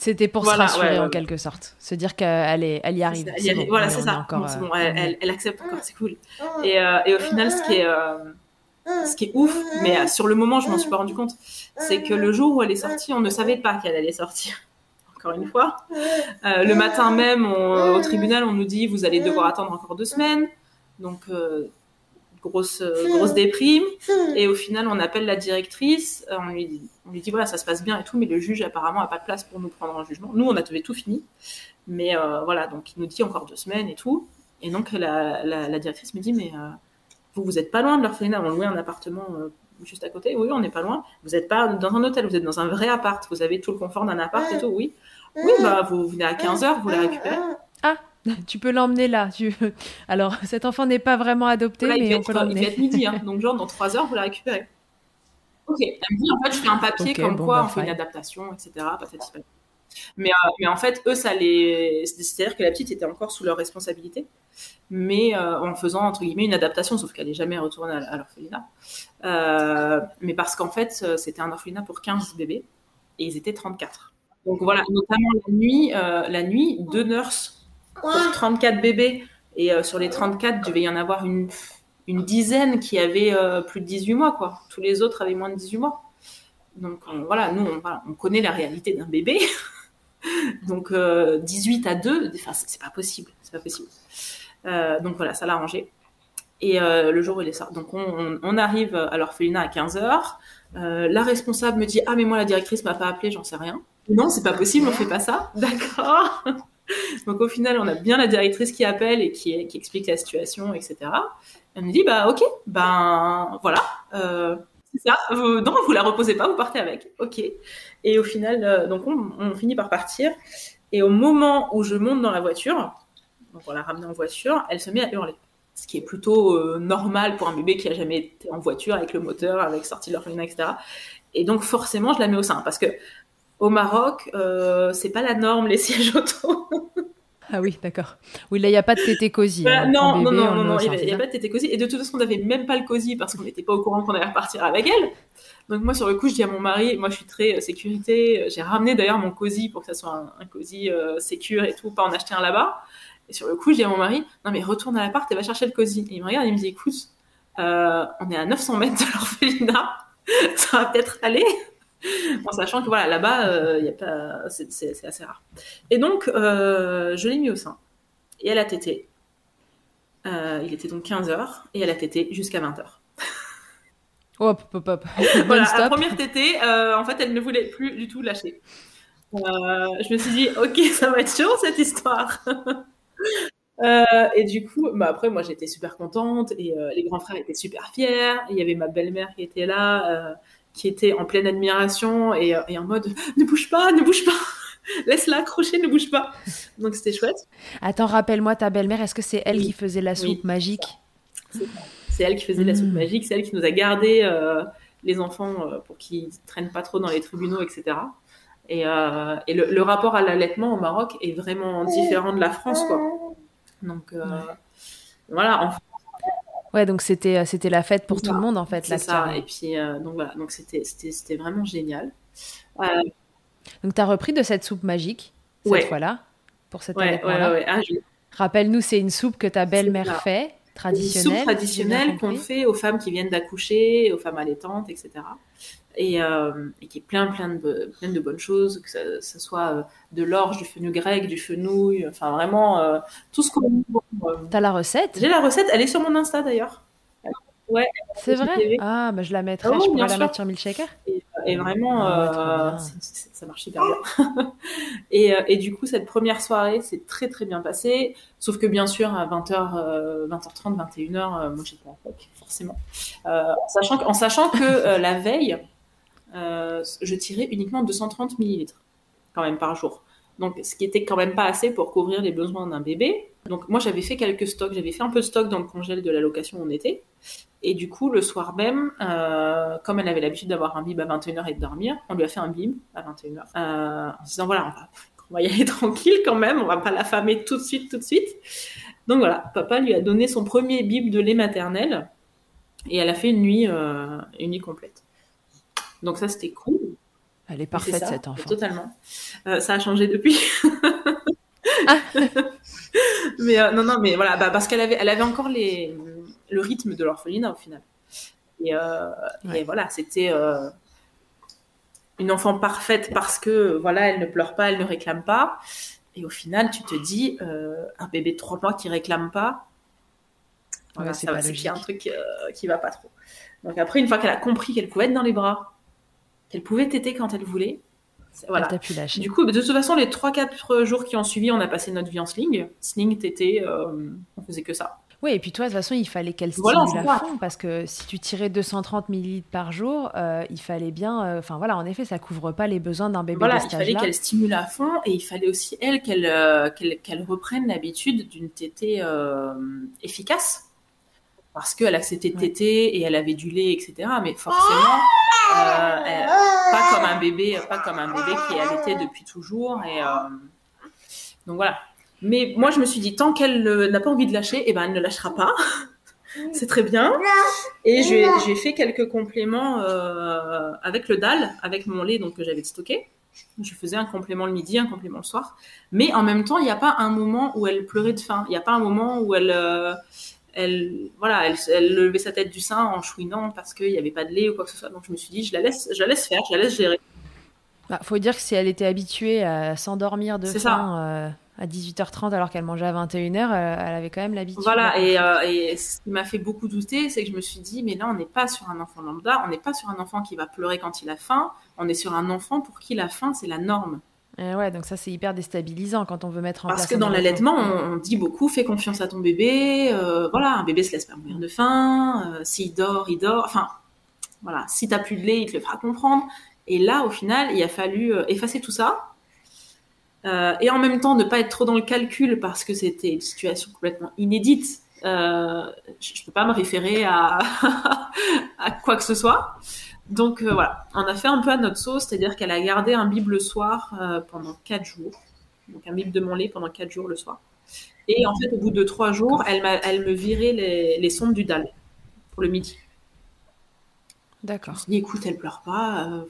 C'était pour Voilà, se rassurer ouais, ouais. en quelque sorte, se dire qu'elle est, elle y arrive. Elle y C'est arrive. bon, voilà, c'est est ça. encore, Bon, euh, elle, on est- elle- elle accepte encore, c'est cool. Et, euh, et au final, ce qui est, euh, ce qui est ouf, mais sur le moment, je m'en suis pas rendu compte, c'est que le jour où elle est sortie, on ne savait pas qu'elle allait sortir. Encore une fois. Euh, le matin même, au tribunal, on nous dit vous allez devoir attendre encore deux semaines. Donc, euh, grosse, grosse déprime. Et au final, on appelle la directrice. euh, on, lui dit, on lui dit voilà, ça se passe bien et tout, mais le juge apparemment a pas de place pour nous prendre en jugement. Nous, on avait tout fini. Mais voilà, donc il nous dit encore deux semaines et tout. Et donc la, la, directrice me dit mais vous vous êtes pas loin de l'orphelinat, on louait un appartement juste à côté. Oui, on n'est pas loin. Vous n'êtes pas dans un hôtel, vous êtes dans un vrai appart. Vous avez tout le confort d'un appart et tout. Oui. Oui, bah vous venez à 15h, vous la récupérez. Tu peux l'emmener là. Tu... Alors, cet enfant n'est pas vraiment adopté, Voilà, il, mais devait on peut être, il midi, hein. donc genre dans 3 heures, vous la récupérez. Ok, elle me dit en fait, je fais un papier comme bon, quoi bah, on fait une adaptation, etc. patata. Mais, euh, mais en fait, eux, ça les. C'est-à-dire que la petite était encore sous leur responsabilité, mais euh, en faisant entre guillemets une adaptation, sauf qu'elle n'est jamais retournée à, l'orphelinat. Euh, mais parce qu'en fait, c'était un orphelinat pour 15 bébés et ils étaient 34. Donc voilà, notamment la nuit, la nuit, deux nurses pour 34 bébés. Et sur les 34, il devait y en avoir une, une dizaine qui avaient plus de 18 mois, quoi. Tous les autres avaient moins de 18 mois. Donc on- voilà, nous, on connaît la réalité d'un bébé. donc euh, 18 à 2, enfin, c'est pas possible. C'est pas possible. Euh, donc voilà, ça l'a arrangé. Et euh, le jour où il est sorti, donc on, on- on arrive à l'orphelinat à 15h. la responsable me dit Ah, mais moi, la directrice m'a pas appelé, j'en sais rien. Non, c'est pas possible, on fait pas ça. D'accord. Donc au final, on a bien la directrice qui appelle et qui, qui explique la situation, etc. Elle me dit bah ok, ben voilà, euh, c'est ça. Vous, non, vous la reposez pas, vous partez avec. Ok. Et au final, euh, donc on, finit par partir. Et au moment où je monte dans la voiture, donc on l'a ramenée en voiture, elle se met à hurler. Ce qui est plutôt euh, normal pour un bébé qui a jamais été en voiture avec le moteur, avec sortie de l'orphelinat, etc. Et donc forcément, je la mets au sein parce que au Maroc, euh, c'est pas la norme les sièges auto. Ah oui, d'accord. Oui, là, il n'y a pas de tété cosy. Voilà, hein. non, non, bébé, non, on non, il n'y c'est pas de tété cosy. Et de toute façon, on n'avait même pas le cosy parce qu'on n'était pas au courant qu'on allait repartir avec elle. Donc moi, sur le coup, je dis à mon mari, moi, je suis très euh, sécurité. J'ai ramené d'ailleurs mon cosy pour que ça soit un, un cosy euh, sécure et tout, pas en acheter un là-bas. Et sur le coup, je dis à mon mari, non mais retourne à l'appart et va chercher le cosy. Et il me regarde et il me dit, écoute, euh, on est à 900 mètres de l'orphelinat, ça va peut-être aller. En sachant que voilà, là-bas, euh, pas, c'est, assez rare. Et donc, euh, je l'ai mis au sein. Et elle a tété. Euh, il était donc 15h et elle a tété jusqu'à 20h. Hop, hop, hop. Voilà, la première tétée, euh, en fait, elle ne voulait plus du tout lâcher. Je me suis dit, ok, ça va être chaud cette histoire. Euh, et du coup, bah après, moi j'étais super contente et euh, les grands frères étaient super fiers. Il y avait ma belle-mère qui était là, euh, qui était en pleine admiration et, euh, et en mode ne bouge pas, ne bouge pas, laisse-la accrocher, ne bouge pas. Donc c'était chouette. Attends, rappelle-moi ta belle-mère, est-ce que c'est elle Oui. qui faisait la soupe magique? C'est elle qui faisait la soupe Mm. magique, c'est elle qui nous a gardé euh, les enfants euh, pour qu'ils traînent pas trop dans les tribunaux, etc. Et, euh, et le, le rapport à l'allaitement au Maroc est vraiment différent de la France, quoi. Donc voilà, en Ouais, donc c'était euh, c'était la fête pour tout le monde en fait. c'est ça. Et puis euh, donc voilà, donc c'était c'était c'était vraiment génial. Euh, Donc t'as repris de cette soupe magique cette Ouais. fois-là pour cet ouais. Ah, je- Rappelle-nous, c'est une soupe que ta belle-mère fait, une traditionnelle. soupe j'ai bien traditionnelle qu'on fait aux femmes qui viennent d'accoucher, aux femmes allaitantes, etc. Et, euh, et qui est plein, plein de, plein de bonnes choses, que ça soit euh, de l'orge, du fenugrec, du fenouil, enfin vraiment euh, tout ce qu'on. T'as la recette? J'ai la recette, elle est sur mon Insta d'ailleurs. Ouais, C'est vrai? TV. Ah, bah je la mettrai, oui, je pourrais la sûr. mettre sur Milkshaker. Et, et vraiment, Ah ça marche hyper bien. et, et du coup, cette première soirée s'est très très bien passée. Sauf que bien sûr, à 20h, euh, 20h30, 21h, euh, moi j'étais en POC, forcément. Euh, en, sachant que, en sachant que la veille, euh, je tirais uniquement 230 millilitres, quand même par jour. Donc, ce qui était quand même pas assez pour couvrir les besoins d'un bébé. Donc, moi, j'avais fait quelques stocks. J'avais fait un peu de stock dans le congèle de la location on était. Et du coup, le soir même, euh, comme elle avait l'habitude d'avoir un bib à 21h et de dormir, on lui a fait un bib à 21h. Euh, en se disant, voilà, on va, y aller tranquille quand même, on va pas l'affamer tout de suite, tout de suite. Donc voilà, papa lui a donné son premier bib de lait maternel et elle a fait une nuit, une nuit complète. Donc ça, c'était cool. Elle est parfaite, ça, cette enfant. Totalement. Euh, ça a changé depuis. mais euh, non, non, mais voilà, bah, parce qu'elle avait, elle avait encore les, le rythme de l'orphelinat au final. Et, euh, Ouais. et voilà, c'était une enfant parfaite parce que voilà, elle ne pleure pas, elle ne réclame pas. Et au final, tu te dis, un bébé de 3 mois qui réclame pas, voilà, Ouais, c'est qu'il y a un truc qui va pas trop. Donc après, une fois qu'elle a compris qu'elle pouvait être dans les bras, qu'elle pouvait téter quand elle voulait, voilà. Elle t'a pu lâcher. Du coup, de toute façon, les 3-4 jours qui ont suivi, on a passé notre vie en sling. Sling, tété, euh, on faisait que ça. Oui, et puis toi, de toute façon, il fallait qu'elle stimule Voilà, à fond, parce que si tu tirais 230 millilitres par jour, euh, il fallait bien... euh, Enfin voilà, en effet, ça couvre pas les besoins d'un bébé Voilà, de il fallait qu'elle stimule à fond et il fallait aussi, elle, qu'elle euh, reprenne l'habitude d'une tétée efficace. Parce qu'elle acceptait de téter et elle avait du lait, etc. Mais forcément, euh, elle- pas comme un bébé, pas comme un bébé qui allaité depuis toujours. Et, euh, donc voilà. Mais moi, je me suis dit, tant qu'elle euh, n'a pas envie de lâcher, eh ben, elle ne lâchera pas. C'est très bien. Et j'ai j'ai fait quelques compléments euh, avec le dalle, avec mon lait donc, que j'avais stocké. Je faisais un complément le midi, un complément le soir. Mais en même temps, il n'y a pas un moment où elle pleurait de faim. Il n'y a pas un moment où elle, euh, elle, voilà, elle, elle levait sa tête du sein en chouinant parce qu'il n'y avait pas de lait ou quoi que ce soit. Donc je me suis dit, je la laisse, je la laisse faire, je la laisse gérer. Bah, faut dire que si elle était habituée à s'endormir de faim euh, à 18h30 alors qu'elle mangeait à 21h, euh, elle avait quand même l'habitude. Voilà, et, euh, et ce qui m'a fait beaucoup douter, c'est que je me suis dit, mais là, on n'est pas sur un enfant lambda, on n'est pas sur un enfant qui va pleurer quand il a faim, on est sur un enfant pour qui la faim, c'est la norme. Euh, ouais, donc ça c'est hyper déstabilisant quand on veut mettre en Parce place. que dans l'allaitement, on, on dit beaucoup, fais confiance à ton bébé, euh, voilà, un bébé se laisse pas mourir de faim, euh, s'il dort, il dort, enfin, voilà, si t'as plus de lait, il te le fera comprendre. Et là, au final, il a fallu euh, effacer tout ça. Euh, et en même temps, ne pas être trop dans le calcul parce que c'était une situation complètement inédite. Je je peux pas me référer à, à quoi que ce soit. Donc euh, voilà, on a fait un peu à notre sauce, c'est-à-dire qu'elle a gardé un bib le soir euh, pendant quatre jours. Donc un bib de mon lait pendant quatre jours le soir. Et en fait, au bout de trois jours, elle, me virait les, les sondes du dalle pour le midi. Je me D'accord. suis dit, écoute, elle pleure pas. euh,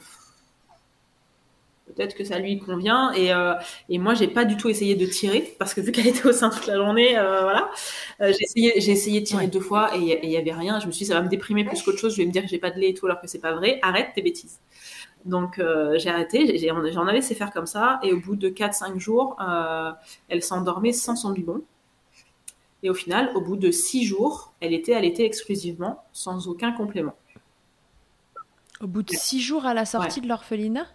Peut-être que ça lui convient. Et, euh, et moi, j'ai pas du tout essayé de tirer parce que vu qu'elle était au sein toute la journée, euh, voilà. Euh, j'ai essayé, j'ai essayé de tirer Ouais. deux fois et il y avait rien. Je me suis dit, ça va me déprimer plus qu'autre chose. Je vais me dire que j'ai pas de lait et tout alors que c'est pas vrai. Arrête tes bêtises. Donc euh, j'ai arrêté. J'en ai laissé faire comme ça. Et au bout de 4-5 jours, elle s'endormait sans son biberon. Et au final, au bout de 6 jours, elle était allaitée exclusivement, sans aucun complément. Au bout de six jours à la sortie de l'orphelinat?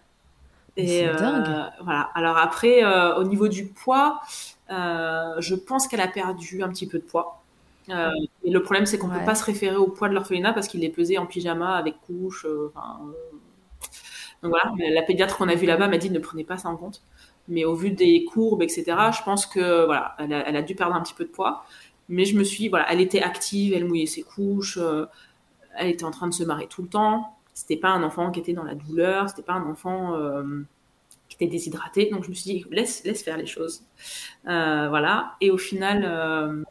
Et c'est euh, dingue. voilà. Alors après, euh, au niveau du poids, euh, je pense qu'elle a perdu un petit peu de poids. Euh, et le problème, c'est qu'on Ouais. peut pas se référer au poids de l'orphelinat parce qu'il est pesé en pyjama avec couche. euh, euh, Donc voilà, la pédiatre qu'on a vue là-bas m'a dit ne prenez pas ça en compte. Mais au vu des courbes, etc., je pense que voilà, elle a, elle a dû perdre un petit peu de poids. Mais je me suis dit, voilà, elle était active, elle mouillait ses couches, elle était en train de se marrer tout le temps. C'était pas un enfant qui était dans la douleur, c'était pas un enfant euh, qui était déshydraté. Donc je me suis dit, laisse, laisse faire les choses. Euh, voilà. Et au final, euh,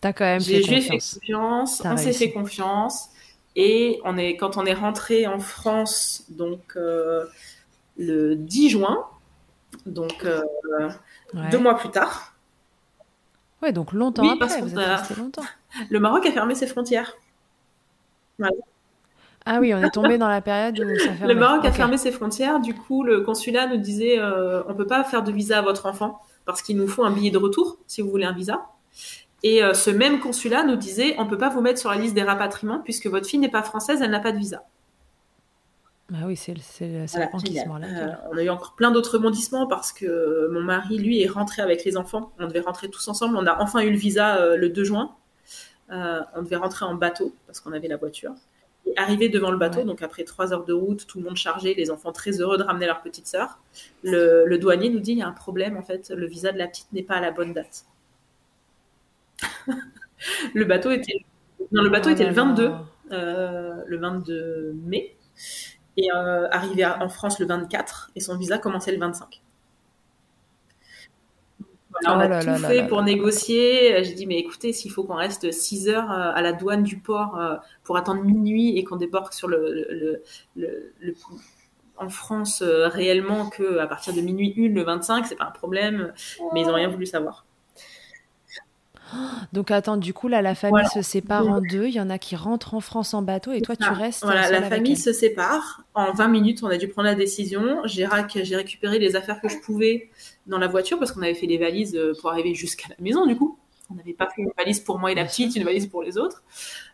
T'as quand même j'ai fait ai fait confiance. confiance, T'as on s'est fait confiance. Et on est, quand on est rentré en France, donc le 10 juin, donc Ouais. deux mois plus tard, Ouais, donc longtemps Oui, après, qu'on vous êtes a- resté longtemps. le Maroc a fermé ses frontières. Ah oui, on est tombé dans la période où ça fermait. Le Maroc a fermé ses frontières. Du coup, le consulat nous disait euh, on peut pas faire de visa à votre enfant parce qu'il nous faut un billet de retour si vous voulez un visa. Et euh, ce même consulat nous disait on peut pas vous mettre sur la liste des rapatriements puisque votre fille n'est pas française, elle n'a pas de visa. Ah oui, c'est le, Voilà, la Euh, on a eu encore plein d'autres rebondissements parce que mon mari, lui, est rentré avec les enfants. On devait rentrer tous ensemble. On a enfin eu le visa euh, le 2 juin. Euh, on devait rentrer en bateau parce qu'on avait la voiture. Arrivé devant le bateau, donc après trois heures de route, tout le monde chargé, les enfants très heureux de ramener leur petite sœur, le, le douanier nous dit il y a un problème en fait, le visa de la petite n'est pas à la bonne date. le bateau était Non, le bateau Oh était le 22, là. euh, le 22 mai, et euh, arrivé à- en France le 24, et son visa commençait le 25. On Oh a là tout là fait là pour négocier. J'ai dit, mais écoutez, s'il faut qu'on reste 6 heures euh, à la douane du port euh, pour attendre minuit et qu'on débarque sur le, le- le- le- en France euh, réellement que à partir de minuit 1 le 25, c'est pas un problème, mais ils n'ont rien voulu savoir. Donc attends, du coup là, la famille Voilà. se sépare en deux. Il y en a qui rentrent en France en bateau et toi tu restes. Voilà, la famille se sépare. En 20 minutes, on a dû prendre la décision. J'ai récupéré les affaires que je pouvais dans la voiture parce qu'on avait fait les valises euh, pour arriver jusqu'à la maison, du coup. On n'avait pas fait une valise pour moi et la petite, une valise pour les autres.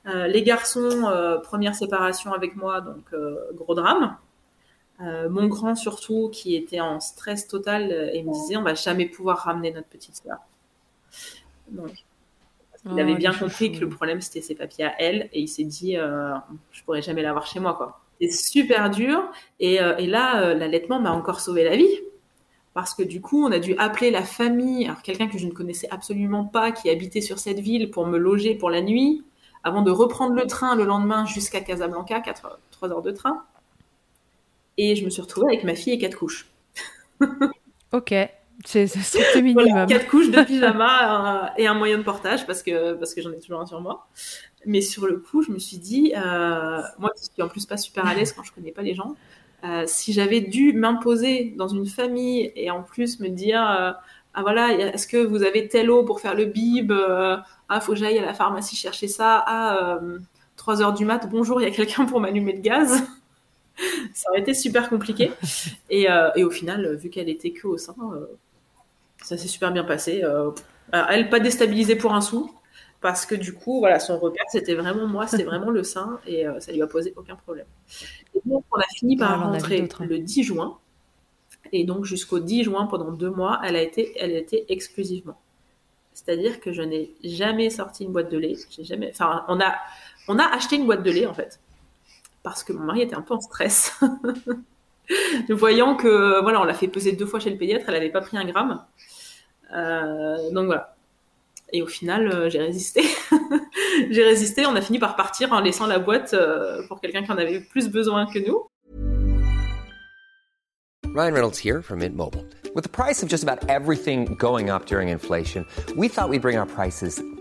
Euh, les garçons, euh, première séparation avec moi, donc euh, gros drame. Mon grand surtout, qui était en stress total et me disait on va jamais pouvoir ramener notre petite sœur. Il Oh, avait bien compris que le problème c'était ses papiers à elle et il s'est dit euh, je pourrais jamais l'avoir chez moi quoi. C'est super dur et, euh, et là euh, l'allaitement m'a encore sauvé la vie parce que du coup on a dû appeler la famille, alors quelqu'un que je ne connaissais absolument pas qui habitait sur cette ville pour me loger pour la nuit avant de reprendre le train le lendemain jusqu'à Casablanca, 4, 3 heures de train. Et je me suis retrouvée avec ma fille et quatre couches. Ok, c'est strict minimum. Voilà, quatre couches de pyjama euh, et un moyen de portage parce que, parce que j'en ai toujours un sur moi. Mais sur le coup, je me suis dit, euh, moi qui suis en plus pas super à l'aise quand je connais pas les gens, euh, si j'avais dû m'imposer dans une famille et en plus me dire, euh, ah voilà, est-ce que vous avez telle eau pour faire le bib Ah, faut que j'aille à la pharmacie chercher ça. Ah, euh, 3 heures du mat, bonjour, il y a quelqu'un pour m'allumer le gaz. ça aurait été super compliqué. Et, euh, et au final, vu qu'elle était que au sein, euh, ça s'est super bien passé. Euh, alors, elle pas déstabilisée pour un sou, parce que du coup, voilà, son repère, c'était vraiment moi, c'était vraiment le sein, et euh, ça lui a posé aucun problème. Et donc, on a fini par Ah, rentrer hein. le 10 juin, et donc jusqu'au 10 juin, pendant deux mois, elle a été, elle a été exclusivement. C'est-à-dire que je n'ai jamais sorti une boîte de lait. J'ai jamais. Enfin, on a, on a acheté une boîte de lait en fait, parce que mon mari était un peu en stress. Voyant que voilà, on l'a fait peser deux fois chez le pédiatre, elle n'avait pas pris un gramme. Euh, donc voilà. Et au final, euh, j'ai résisté. j'ai résisté. On a fini par partir en laissant la boîte euh, pour quelqu'un qui en avait plus besoin que nous. Ryan Reynolds here from Mint Mobile. With the price of just about everything going up during inflation, we thought we'd bring our prices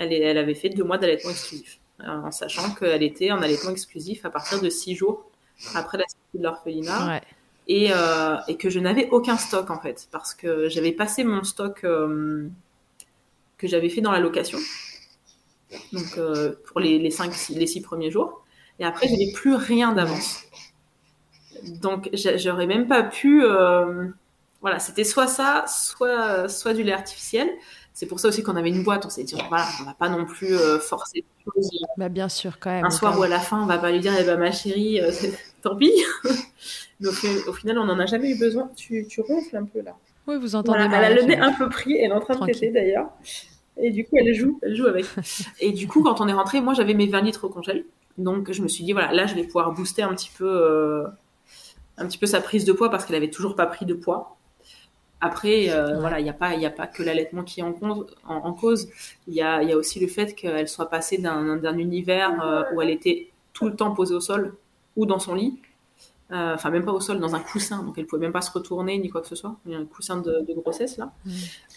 elle, avait fait deux mois d'allaitement exclusif, euh, en sachant qu'elle était en allaitement exclusif à partir de six jours après la sortie de l'orphelinat. Ouais. et, euh, et que je n'avais aucun stock en fait, parce que j'avais passé mon stock euh, que j'avais fait dans la location, donc euh, pour les, les, cinq, six- les six premiers jours, et après j'avais plus rien d'avance. Donc j'a- j'aurais même pas pu, voilà, c'était soit ça, soit soit du lait artificiel. C'est pour ça aussi qu'on avait une boîte, on s'est dit voilà, on va pas non plus euh, forcer les choses. Bah bien sûr quand même. un soir où à la fin on va pas lui dire eh ben ma chérie euh, tant pis. Mais au, fi- au final on n'en a jamais eu besoin. Tu, tu ronfles un peu là. Oui, vous entendez Voilà, mal. elle a le nez un peu pris elle est en train de Tranquille. péter d'ailleurs. Et du coup elle joue elle joue avec. Et du coup quand on est rentré moi j'avais mes 20 litres au congèle. Donc je me suis dit voilà là je vais pouvoir booster un petit peu euh, un petit peu sa prise de poids parce qu'elle avait toujours pas pris de poids après, euh, Ouais. voilà, il n'y a pas, il a pas que l'allaitement qui est en, cause- en, en cause. Il y a, il y a aussi le fait qu'elle soit passée d'un d'un univers euh, où elle était tout le temps posée au sol ou dans son lit, Euh, enfin même pas au sol, dans un coussin, donc elle pouvait même pas se retourner ni quoi que ce soit, Il y a un coussin de, de grossesse là,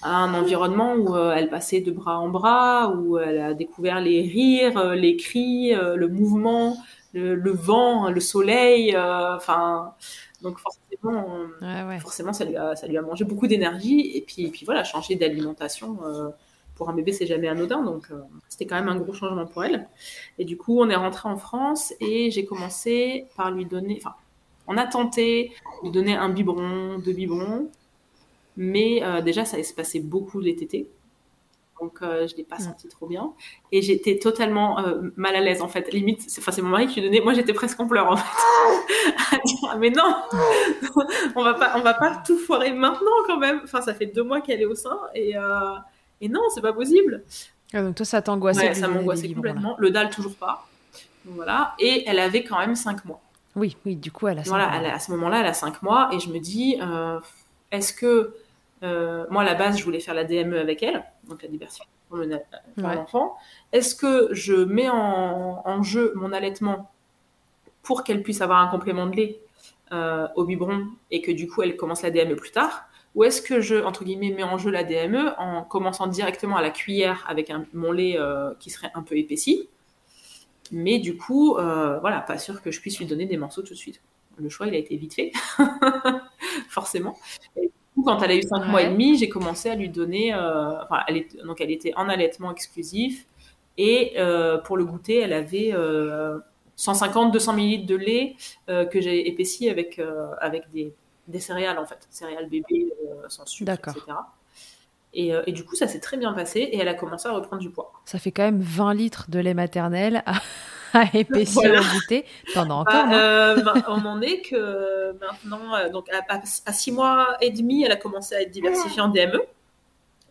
à un environnement où elle passait de bras en bras, où elle a découvert les rires, les cris, le mouvement, le, le vent, le soleil, enfin donc forcément. On- Ouais, ouais. forcément ça lui a, ça lui a mangé beaucoup d'énergie et puis, et puis voilà changer d'alimentation euh, pour un bébé c'est jamais anodin donc euh, c'était quand même un gros changement pour elle et du coup on est rentré en France et j'ai commencé par lui donner enfin on a tenté de donner un biberon deux biberons mais euh, déjà ça se passait beaucoup les tétés donc euh, je l'ai pas senti trop bien. Et j'étais totalement euh, mal à l'aise en fait. Limite c'est enfin c'est mon mari qui lui donnait. Moi j'étais presque en pleurs en fait. Dire, mais non! On va pas on va pas tout foirer maintenant quand même. Enfin ça fait deux mois qu'elle est au sein et euh, et non c'est pas possible. Ah, donc toi, ça t'angoissait. Ouais, ça m'angoissait là. complètement. le dalle toujours pas. Donc, voilà. Et elle avait quand même cinq mois. Oui, oui, du coup, elle a ça. voilà, elle a- à ce moment-là, elle a 5 mois et je me dis, euh, est-ce que euh, moi à la base je voulais faire la DME avec elle, donc la diversification pour Ouais. l'enfant. Est-ce que je mets en, en jeu mon allaitement pour qu'elle puisse avoir un complément de lait euh, au biberon et que du coup elle commence la DME plus tard? Ou est-ce que je, entre guillemets, mets en jeu la DME en commençant directement à la cuillère avec un, mon lait euh, qui serait un peu épaissi? Mais du coup, voilà, pas sûr que je puisse lui donner des morceaux tout de suite. Le choix, il a été vite fait, forcément. Et coup, quand elle a eu 5 mois et demi, j'ai commencé à lui donner. euh, enfin, elle est, donc, elle était en allaitement exclusif. Et euh, pour le goûter, elle avait euh, 150-200 ml de lait euh, que j'ai épaissi avec, euh, avec des, des céréales, en fait. Céréales bébés euh, sans sucre, etc. Et, euh, et du coup, ça s'est très bien passé et elle a commencé à reprendre du poids. Ça fait quand même 20 litres de lait maternel à, à épaissir Voilà. au goûter. T'en as Bah, encore, euh, ben, on en est que maintenant, euh, donc à, à, à six mois et demi, elle a commencé à être diversifiée en DME.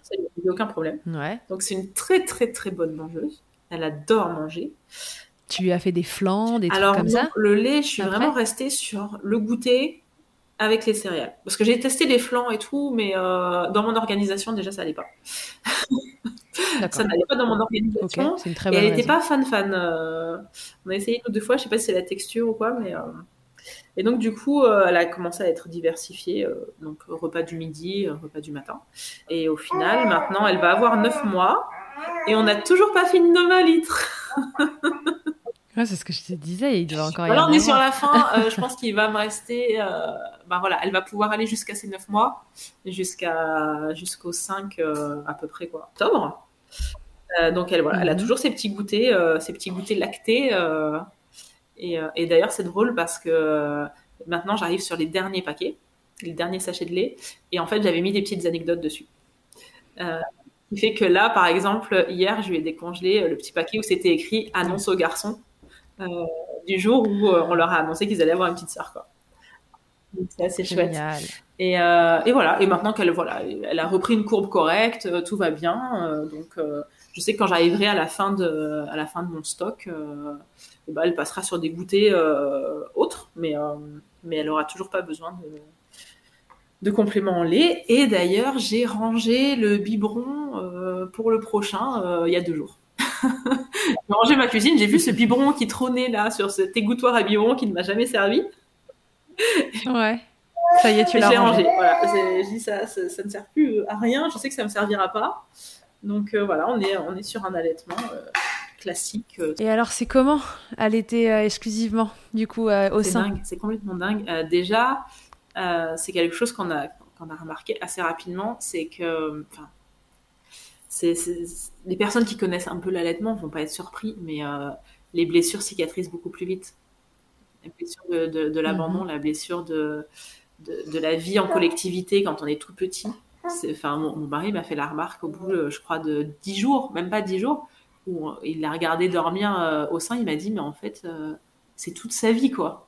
Ça a posé aucun problème. Ouais. Donc c'est une très très très bonne mangeuse. Elle adore manger. Tu lui as fait des flancs, des Alors trucs comme non, ça le lait, je suis Après vraiment restée sur le goûter avec les céréales. Parce que j'ai testé les flancs et tout, mais euh, dans mon organisation déjà ça n'allait pas. Ça n'allait pas dans mon organisation. c'est une très Et elle n'était pas fan fan. euh, on a essayé une ou deux fois, je sais pas si c'est la texture ou quoi, mais. euh, Et donc du coup, elle a commencé à être diversifiée, donc repas du midi, repas du matin. Et au final, maintenant, elle va avoir 9 mois et on n'a toujours pas fini nos 20 litres. Ouais, c'est ce que je te disais, il doit encore y Voilà, on est sur la fin. euh, je pense qu'il va me rester. euh, ben voilà, elle va pouvoir aller jusqu'à ses 9 mois, jusqu'à jusqu'au 5 euh, à peu près quoi, octobre. Donc elle voilà, elle a Mhm. toujours ses petits goûters, ses petits goûters lactés. et et d'ailleurs c'est drôle parce que maintenant j'arrive sur les derniers paquets, les derniers sachets de lait, et en fait j'avais mis des petites anecdotes dessus. Ce qui fait que là, par exemple, hier, je lui ai décongelé le petit paquet où c'était écrit annonce aux garçons du jour où euh, on leur a annoncé qu'ils allaient avoir une petite sœur. Quoi. Donc, C'est assez chouette. Et, euh, et voilà. Et maintenant qu'elle voilà, elle a repris une courbe correcte, euh, tout va bien. euh, donc, euh, je sais que quand j'arriverai à la fin de, à la fin de mon stock, euh, eh ben, elle passera sur des goûters euh, autres, mais, euh, mais elle aura toujours pas besoin de, de compléments en lait. Et d'ailleurs, j'ai rangé le biberon euh, pour le prochain euh, il y a deux jours. j'ai rangé ma cuisine, j'ai vu ce biberon qui trônait là sur cet égouttoir à biberon qui ne m'a jamais servi. Ouais. Ça y est, tu l'as rangé. rangé. Voilà. Je dis ça, ça, ça ne sert plus à rien. Je sais que ça me servira pas. Donc euh, voilà, on est, on est sur un allaitement euh, classique. euh, Et alors, c'est comment allaiter euh, exclusivement, du coup, au sein dingue, c'est complètement dingue. Déjà, c'est quelque chose qu'on a, qu'on a remarqué assez rapidement, c'est que, enfin, c'est, les personnes qui connaissent un peu l'allaitement vont pas être surpris, mais euh, les blessures cicatrisent beaucoup plus vite. La blessure de, de, de l'abandon, la blessure de, la vie en collectivité quand on est tout petit. Enfin, mon, mon mari m'a fait la remarque au bout, je crois, de 10 jours, même pas 10 jours, où il l'a regardé dormir euh, au sein, il m'a dit, mais en fait, euh, c'est toute sa vie, quoi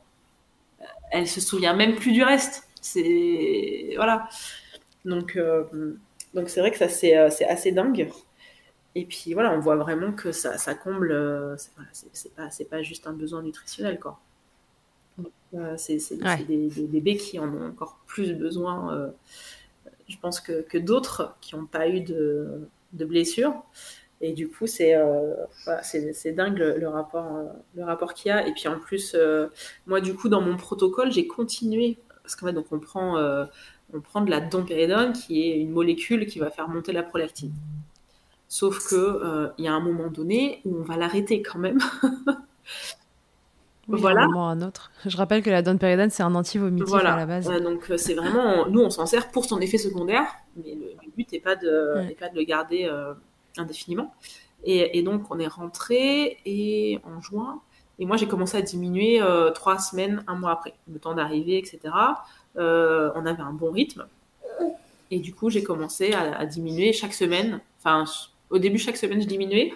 elle se souvient même plus du reste. C'est voilà. Donc donc c'est vrai que ça c'est euh, c'est assez dingue. Et puis voilà, on voit vraiment que ça, ça comble. euh, c'est voilà, pas pas juste un besoin nutritionnel quoi. Euh, c'est Ouais. des, des bébés qui en ont encore plus besoin. euh, je pense que, que d'autres qui n'ont pas eu de, de blessures. Et du coup, c'est euh, voilà, dingue le, le rapport, le rapport qu'il y a. Et puis en plus, moi, du coup, dans mon protocole, j'ai continué. Parce qu'en fait, donc, on, prend, on prend de la dompéridone, qui est une molécule qui va faire monter la prolactine. Sauf que euh, il y a un moment donné où on va l'arrêter quand même. Oui, Voilà. moment un autre. Je rappelle que la donpéridone, c'est un antivomitif Voilà. à la base. Euh, donc euh, c'est vraiment, nous on s'en sert pour son effet secondaire, mais le, le but n'est pas de, Ouais. n'est pas de le garder euh, indéfiniment. Et, et donc on est rentré et en juin, et moi j'ai commencé à diminuer euh, trois semaines, un mois après, le temps d'arriver, etc. Euh, on avait un bon rythme, et du coup j'ai commencé à, à diminuer chaque semaine, enfin Au début, chaque semaine, je diminuais.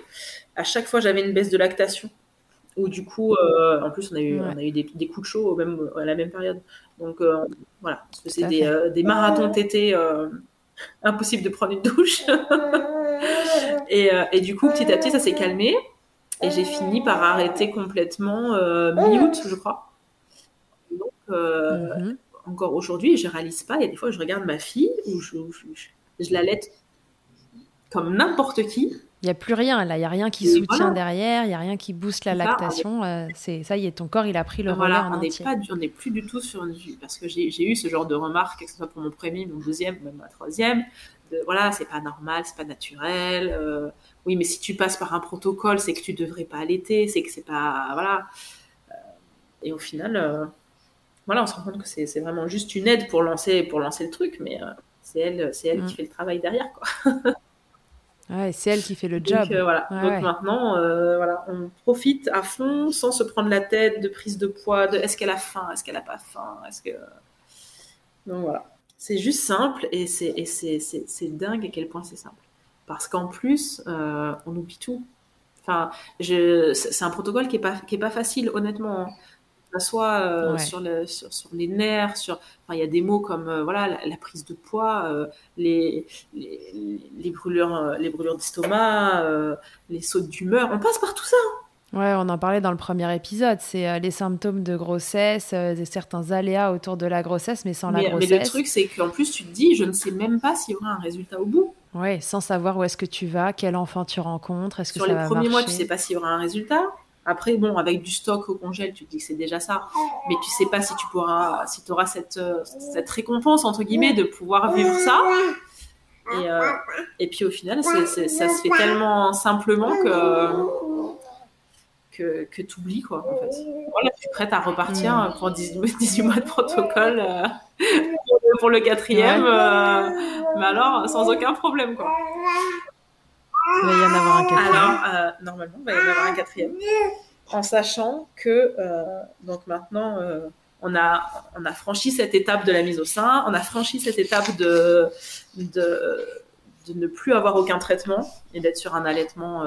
À chaque fois, j'avais une baisse de lactation. Ou du coup, euh, en plus, on a eu, on a eu des, des coups de chaud au même, à la même période. Donc euh, voilà, faisait des, euh, des marathons tétés. impossible de prendre une douche. et, et, du coup, petit à petit, ça s'est calmé. Et j'ai fini par arrêter complètement mi-août, je crois. Donc, mm-hmm. Encore aujourd'hui, je réalise pas. Il y a des fois, je regarde ma fille ou je, je, je la laisse comme n'importe qui. Il n'y a plus rien là, il n'y a rien qui soutient derrière, il n'y a rien qui booste la lactation. Euh, c'est ça y est, ton corps il a pris le relais en on entier. Pas, on n'est plus du tout sur une parce que j'ai eu ce genre de remarques, que ce soit pour mon premier, mon deuxième, même ma troisième. De, voilà, c'est pas normal, c'est pas naturel. Euh, oui, mais si tu passes par un protocole, c'est que tu devrais pas allaiter, c'est que c'est pas voilà. Euh, et au final, voilà, on se rend compte que c'est vraiment juste une aide pour lancer pour lancer le truc, mais c'est elle, c'est elle qui mm. fait le travail derrière quoi. Ouais, c'est elle qui fait le job. Donc, euh, voilà. Donc maintenant, euh, voilà, on profite à fond sans se prendre la tête de prise de poids, de est-ce qu'elle a faim, est-ce qu'elle a pas faim, est-ce que. Donc voilà. C'est juste simple et c'est dingue à quel point c'est simple. Parce qu'en plus, euh, on oublie tout. Enfin, c'est un protocole qui est pas qui est pas facile, honnêtement. Hein soit euh, sur, le, sur, les nerfs, sur, il y a des mots comme euh, voilà la, prise de poids, euh, les, les, les, brûlures, les brûlures d'estomac, les sautes d'humeur. On passe par tout ça. Hein. Ouais, on en parlait dans le premier épisode. C'est les symptômes de grossesse, certains aléas autour de la grossesse, mais sans la grossesse. Mais le truc, c'est qu'en plus, tu te dis, je ne sais même pas s'il y aura un résultat au bout. Ouais, sans savoir où est-ce que tu vas, quel enfant tu rencontres, est-ce que Sur ça les premiers mois, tu sais pas s'il y aura un résultat. Après, bon, avec du stock au congèle, tu te dis que c'est déjà ça. Mais tu sais pas si tu pourras, si tu auras cette, euh, cette récompense, entre guillemets, de pouvoir vivre ça. Et, euh, et puis au final, ça se fait tellement simplement que, que, que tu oublies, quoi, en fait. Voilà, tu es prête à repartir mm. pour 18, mois de protocole euh, pour le quatrième, mais alors sans aucun problème, quoi. Il va y en avoir un quatrième. Alors, euh, normalement, il va y en avoir un quatrième. En sachant que, euh, donc maintenant, euh, on, a, on a franchi cette étape de la mise au sein, on a franchi cette étape de, de, de ne plus avoir aucun traitement et d'être sur un allaitement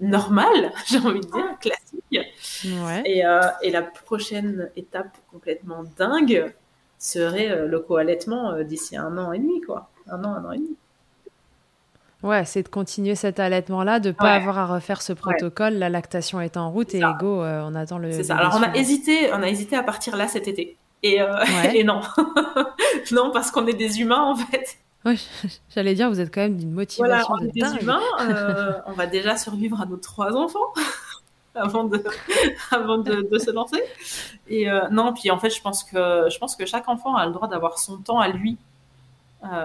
normal, j'ai envie de dire, classique. Ouais. Et, et, la prochaine étape complètement dingue serait le co-allaitement d'ici un an et demi, quoi. Un an, un an et demi. Ouais, c'est de continuer cet allaitement-là, de ne pas avoir à refaire ce protocole. La lactation est en route et go, euh, on attend le. C'est ça. Alors on a hésité, on a hésité à partir là cet été. Et, euh, et non, non parce qu'on est des humains en fait. Oui, j'allais dire, vous êtes quand même d'une motivation voilà, on est des humains. Euh, on va déjà survivre à nos trois enfants avant de, avant de, de se lancer. Et non, puis en fait, je pense que je pense que chaque enfant a le droit d'avoir son temps à lui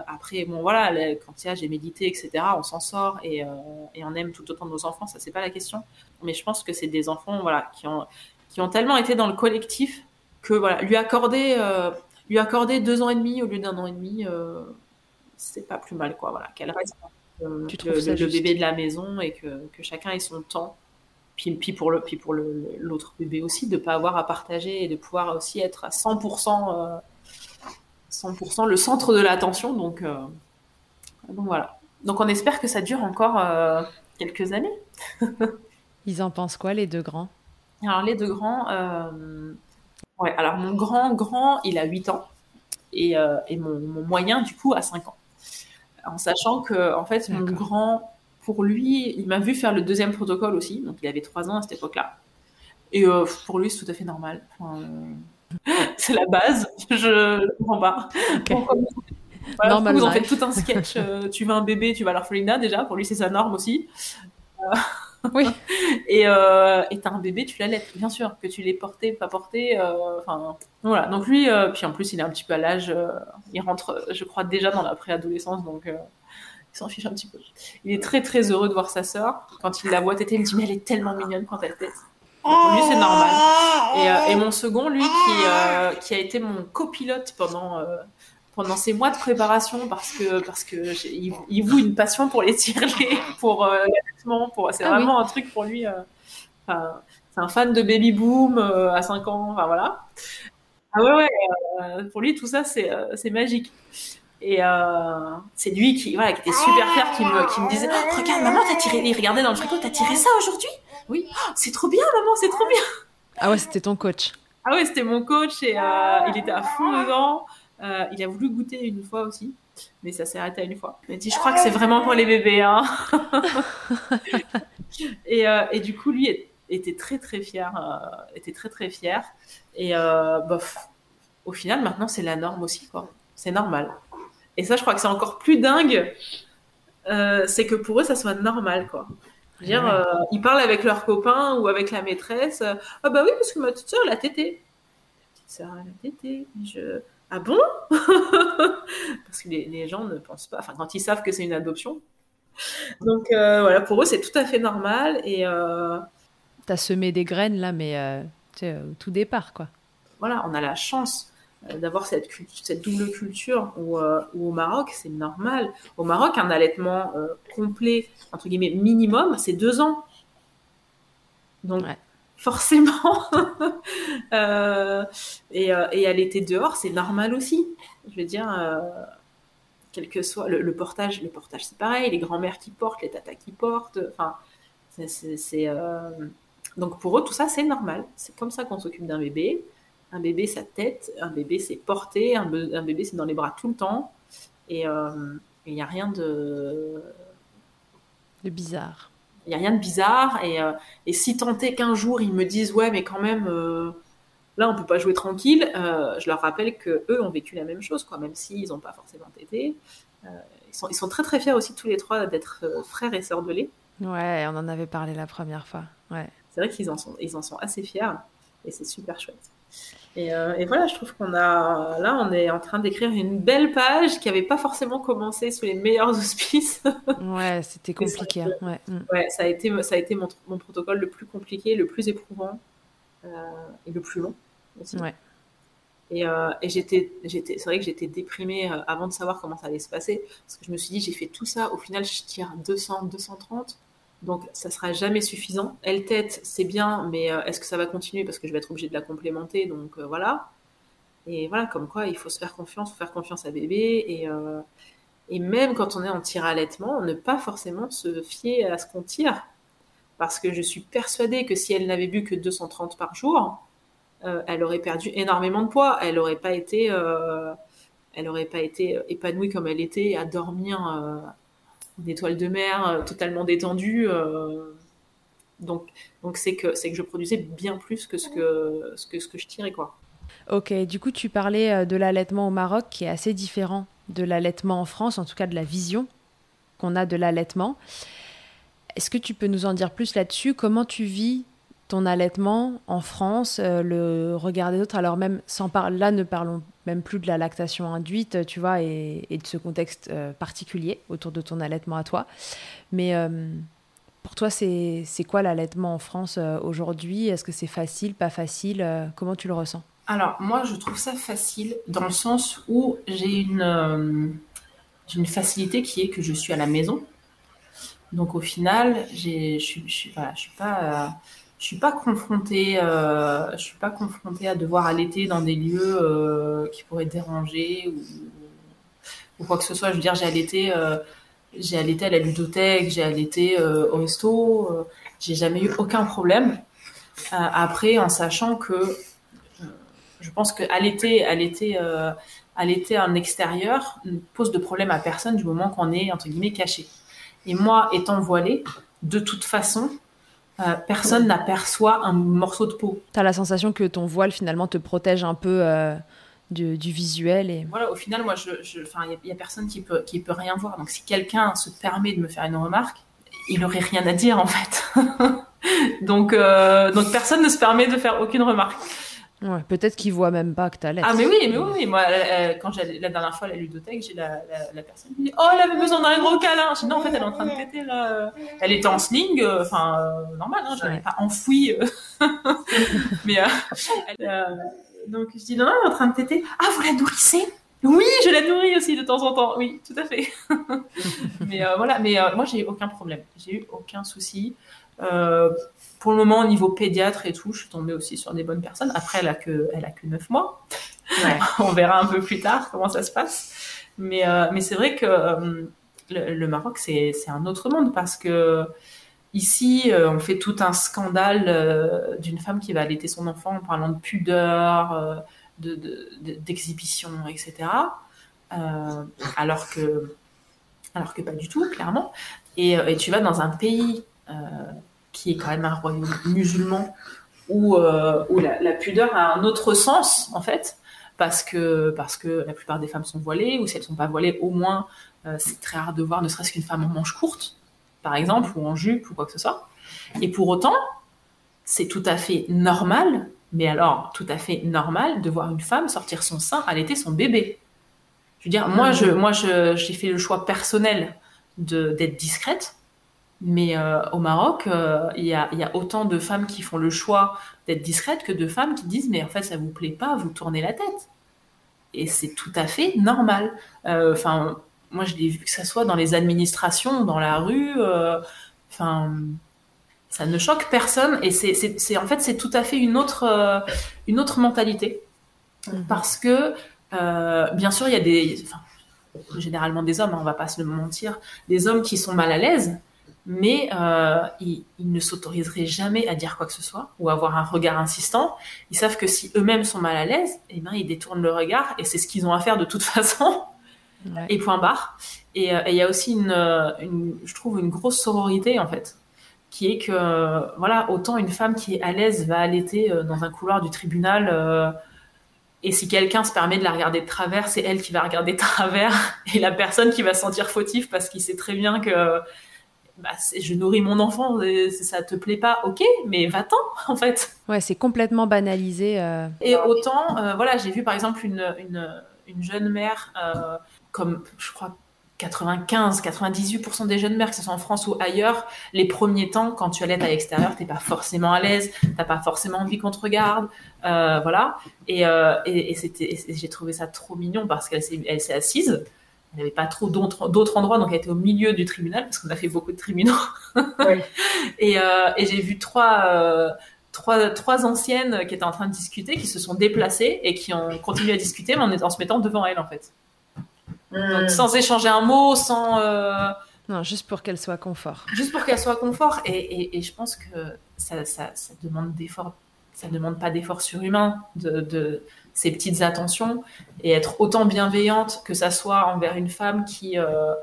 après, bon voilà, quand il y a j'ai médité, etc., on s'en sort et, euh, et, on aime tout autant nos enfants, ça c'est pas la question. Mais je pense que c'est des enfants voilà qui ont qui ont tellement été dans le collectif que voilà lui accorder euh, lui accorder deux ans et demi au lieu d'un an et demi, c'est pas plus mal quoi. Voilà, qu'elle reste tu le, le, bébé de la maison et que, que chacun ait son temps. Puis, puis pour le puis pour l'autre bébé aussi de pas avoir à partager et de pouvoir aussi être à 100% 100% le centre de l'attention. Donc, euh, donc voilà. Donc on espère que ça dure encore euh, quelques années. Ils en pensent quoi les deux grands? Alors les deux grands, euh, ouais. Alors mon grand grand, il a 8 ans et, et mon, moyen du coup a 5 ans. En sachant que en fait mon grand, pour lui, il m'a vu faire le deuxième protocole aussi, donc il avait 3 ans à cette époque-là. Et pour lui, c'est tout à fait normal. Enfin, c'est la base. Je comprends pas. Voilà, vous en faites tout un sketch. Euh, tu veux un bébé, tu vas à l'orphelinat déjà. Pour lui, c'est sa norme aussi. Euh, oui. et euh, t'as un bébé, tu l'allaites, bien sûr. Que tu l'aies porté, pas porté. Enfin, voilà. Donc lui, puis en plus, il est un petit peu à l'âge. il rentre, je crois, déjà dans la préadolescence. Donc il s'en fiche un petit peu. Il est très très heureux de voir sa sœur. Quand il la voit têter, il me dit Mais elle est tellement mignonne quand elle tête. Lui, c'est normal. Et, euh, et, mon second, lui, qui, euh, qui a été mon copilote pendant, euh, pendant ces mois de préparation, parce que, parce que il, il voue une passion pour les tirelets, pour l'allaitement, pour, c'est ah vraiment un truc pour lui. c'est un fan de baby boom à 5 ans, enfin voilà. Ah ouais, ouais, pour lui, tout ça, c'est, c'est magique. Et euh, c'est lui qui, voilà, qui était super fier, qui me, qui me disait oh, Regarde, maman, t'as tiré, il regardait dans le frigo, t'as tiré ça aujourd'hui? Oui, oh, c'est trop bien, maman, c'est trop bien. Ah ouais, c'était ton coach. Ah ouais, c'était mon coach et euh, il était à fond dedans. Euh, il a voulu goûter une fois aussi, mais ça s'est arrêté à une fois. Il m'a dit Je crois que c'est vraiment pour les bébés. Hein. et, euh, et, du coup, lui était très très fier. Était très très fier. Et bof, au final, maintenant, c'est la norme aussi. quoi. C'est normal. Et ça, je crois que c'est encore plus dingue. C'est que pour eux, ça soit normal. quoi. Je veux dire, euh, ils parlent avec leurs copains ou avec la maîtresse. Ah bah oui, parce que ma petite soeur, elle a tété. Ma petite soeur, elle a tété. Je... Ah bon? Parce que les, les, gens ne pensent pas, enfin quand ils savent que c'est une adoption. Donc euh, voilà, pour eux c'est tout à fait normal et. Euh... T'as semé des graines là, mais euh, au tout départ quoi. Voilà, on a la chance d'avoir cette, cette, double culture où, euh, où au Maroc c'est normal. Au Maroc, un allaitement euh, complet entre guillemets minimum, c'est deux ans. Donc ouais forcément. euh, et, euh, et allaiter dehors, c'est normal aussi. Je veux dire, euh, quel que soit le, le, portage, le portage c'est pareil, les grands-mères qui portent, les tatas qui portent. Enfin, c'est euh... donc pour eux tout ça c'est normal. C'est comme ça qu'on s'occupe d'un bébé. Un bébé sa tête, un bébé c'est porté, un, be un bébé c'est dans les bras tout le temps. Et euh, il n'y a rien de de bizarre il n'y a rien de bizarre. Et, euh, et si tant est qu'un jour ils me disent ouais, mais quand même, euh, là on peut pas jouer tranquille, euh, je leur rappelle que eux ont vécu la même chose, quoi, même s'ils n'ont pas forcément été. ils, sont, ils sont très très fiers aussi tous les trois d'être frères et sœurs de lait. Ouais, on en avait parlé la première fois. Ouais. C'est vrai qu'ils en sont, ils en sont assez fiers et c'est super chouette. Et, euh, et, voilà, je trouve qu'on a là, on est en train d'écrire une belle page qui n'avait pas forcément commencé sous les meilleurs auspices. ouais, c'était compliqué. ça, ouais. ouais, ça a été, ça a été mon, mon protocole le plus compliqué, le plus éprouvant euh, et le plus long aussi. Ouais. Et, euh, et j'étais, j'étais, c'est vrai que j'étais déprimée avant de savoir comment ça allait se passer, parce que je me suis dit, j'ai fait tout ça, au final, je tire 200, 230. Donc, ça sera jamais suffisant. Elle tête, c'est bien, mais euh, est-ce que ça va continuer? Parce que je vais être obligée de la complémenter Donc euh, voilà. Et voilà, comme quoi, il faut se faire confiance, faut faire confiance à bébé. Et, euh, et même quand on est en tir allaitement, ne pas forcément se fier à ce qu'on tire. Parce que je suis persuadée que si elle n'avait bu que 230 par jour, euh, elle aurait perdu énormément de poids. Elle n'aurait pas été, elle aurait pas été épanouie comme elle était à dormir une étoile de mer euh, totalement détendue. Euh, donc, donc c'est que c'est que je produisais bien plus que ce que ce que ce que je tirais quoi. Ok, du coup tu parlais euh, de l'allaitement au Maroc qui est assez différent de l'allaitement en France, en tout cas de la vision qu'on a de l'allaitement. Est-ce que tu peux nous en dire plus là-dessus? Comment tu vis ton allaitement en France, euh, le regard des autres Alors même sans parler, là ne parlons même plus de la lactation induite, tu vois, et, de ce contexte euh, particulier autour de ton allaitement à toi. Mais euh, pour toi, c'est quoi l'allaitement en France aujourd'hui? Est-ce que c'est facile, pas facile? Comment tu le ressens? Alors moi, je trouve ça facile dans le sens où j'ai une, une facilité qui est que je suis à la maison. Donc au final, je je suis, je suis pas je suis pas confrontée, euh, je suis pas confrontée à devoir allaiter dans des lieux euh, qui pourraient déranger ou, quoi que ce soit. Je veux dire, j'ai allaité, euh, j'ai allaité à la ludothèque, j'ai allaité au resto, j'ai jamais eu aucun problème. Après, en sachant que je pense que allaiter, allaiter, allaiter en extérieur ne pose de problème à personne du moment qu'on est entre guillemets caché. Et moi, étant voilée, de toute façon, euh, personne n'aperçoit un morceau de peau. Tu as la sensation que ton voile finalement te protège un peu euh, du, du, visuel. Et... Voilà, au final, moi, il je, il n'y a, a, personne qui peut, qui peut rien voir. Donc si quelqu'un se permet de me faire une remarque, il n'aurait rien à dire en fait. donc, euh, donc personne ne se permet de faire aucune remarque. Ouais, peut-être qu'ils voient même pas que tu allaites. Ah mais oui, mais oui, oui. moi euh, quand j'ai la dernière fois à la ludothèque, j'ai la, la, la, personne qui me dit "Oh, elle avait besoin d'un gros câlin." Je dis "Non, en fait, elle est en train de péter là." Elle était en sling, enfin euh, normal hein, je l'avais pas enfouie. mais euh, elle, donc je dis "Non, non, elle est en train de péter." "Ah, vous la nourrissez? Oui, je la nourris aussi de temps en temps. Oui, tout à fait. mais voilà, mais moi j'ai eu aucun problème. J'ai eu aucun souci. Pour le moment, au niveau pédiatre et tout, je suis tombée aussi sur des bonnes personnes. Après, elle a que, elle a que 9 mois. Ouais. On verra un peu plus tard comment ça se passe. Mais, euh, mais c'est vrai que euh, le, le Maroc, c'est un autre monde parce que ici, euh, on fait tout un scandale d'une femme qui va allaiter son enfant en parlant de pudeur, euh, de, de- de- d'exhibition, etc. Alors que alors que pas du tout, clairement. Et, et tu vas dans un pays qui est quand même un royaume musulman où, euh, où la, la pudeur a un autre sens, en fait, parce que, parce que la plupart des femmes sont voilées, ou si elles sont pas voilées, au moins, euh, c'est très rare de voir ne serait-ce qu'une femme en manche courte, par exemple, ou en jupe, ou quoi que ce soit. Et pour autant, c'est tout à fait normal, mais alors tout à fait normal de voir une femme sortir son sein, allaiter son bébé. Je veux dire, moi, je, moi, je, j'ai fait le choix personnel de d'être discrète, mais euh, au Maroc, euh, il y, a, il y a autant de femmes qui font le choix d'être discrètes que de femmes qui disent mais en fait ça vous plaît pas, vous tournez la tête. Et c'est tout à fait normal. Euh, Enfin, moi je l'ai vu que ça soit dans les administrations, dans la rue. Enfin, ça ne choque personne et c'est, en fait c'est tout à fait une autre, une autre mentalité parce que bien sûr il y a des, généralement des hommes, hein, on va pas se le mentir, des hommes qui sont mal à l'aise, mais euh, ils, ils ne s'autoriseraient jamais à dire quoi que ce soit ou à avoir un regard insistant. Ils savent que si eux-mêmes sont mal à l'aise, eh ben ils détournent le regard et c'est ce qu'ils ont à faire de toute façon. Ouais. Et point barre. Et euh, et il y a aussi une, euh, une, je trouve, une grosse sororité en fait, qui est que voilà, autant une femme qui est à l'aise va allaiter dans un couloir du tribunal. euh, et si quelqu'un se permet de la regarder de travers, c'est elle qui va regarder de travers et la personne qui va se sentir fautif parce qu'il sait très bien que bah, je nourris mon enfant, et ça te plaît pas, ok, mais va-t'en en fait. Ouais, c'est complètement banalisé. euh. Et autant, euh, voilà, j'ai vu par exemple une, une, une jeune mère, euh, comme je crois 95-98% des jeunes mères, que ce soit en France ou ailleurs, les premiers temps, quand tu allaites à l'extérieur, t'es pas forcément à l'aise, t'as pas forcément envie qu'on te regarde, euh, voilà. Et, euh, et, et j'ai trouvé ça trop mignon parce qu'elle s'est, elle s'est assise. Il n'y avait pas trop d'autres, endroits, donc elle était au milieu du tribunal parce qu'on a fait beaucoup de tribunaux. Oui. et, euh, et j'ai vu trois, euh, trois, trois anciennes qui étaient en train de discuter, qui se sont déplacées et qui ont continué à discuter, mais en, en se mettant devant elle en fait. Hmm. Donc, sans échanger un mot, sans euh, Non, juste pour qu'elle soit confort. juste pour qu'elle soit confort. Et, et, et je pense que ça, ça, ça demande d'efforts, ça demande pas d'efforts surhumains de, de ces petites attentions et être autant bienveillante que ça soit envers une femme qui euh,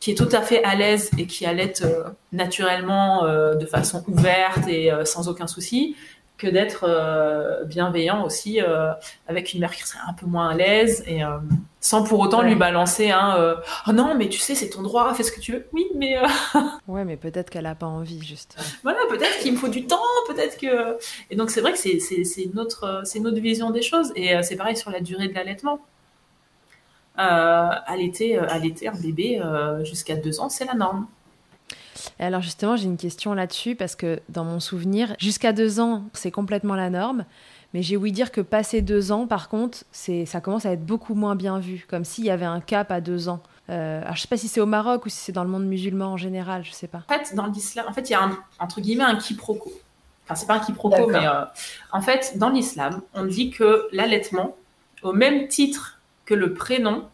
qui est tout à fait à l'aise et qui allait euh, naturellement euh, de façon ouverte et sans aucun souci que d'être euh, bienveillant aussi euh, avec une mère qui serait un peu moins à l'aise et euh, sans pour autant Ouais. lui balancer un oh non mais tu sais c'est ton droit fais ce que tu veux oui mais euh, Ouais, mais peut-être qu'elle a pas envie, juste. voilà, peut-être qu'il me faut du temps, peut-être que. Et donc c'est vrai que c'est c'est c'est une autre euh, c'est une autre vision des choses et c'est pareil sur la durée de l'allaitement. Allaiter allaiter un bébé jusqu'à deux ans, c'est la norme. Et alors justement, j'ai une question là-dessus parce que dans mon souvenir, jusqu'à deux ans, c'est complètement la norme. Mais j'ai ouï dire que passé deux ans, par contre, c'est ça commence à être beaucoup moins bien vu, comme s'il y avait un cap à deux ans. Euh, alors je sais pas si c'est au Maroc ou si c'est dans le monde musulman en général, je sais pas. En fait, dans l'islam, en fait, il y a un, entre guillemets un quiproquo. Enfin, c'est pas un quiproquo, mais euh, en fait, dans l'islam, on dit que l'allaitement, au même titre que le prénom,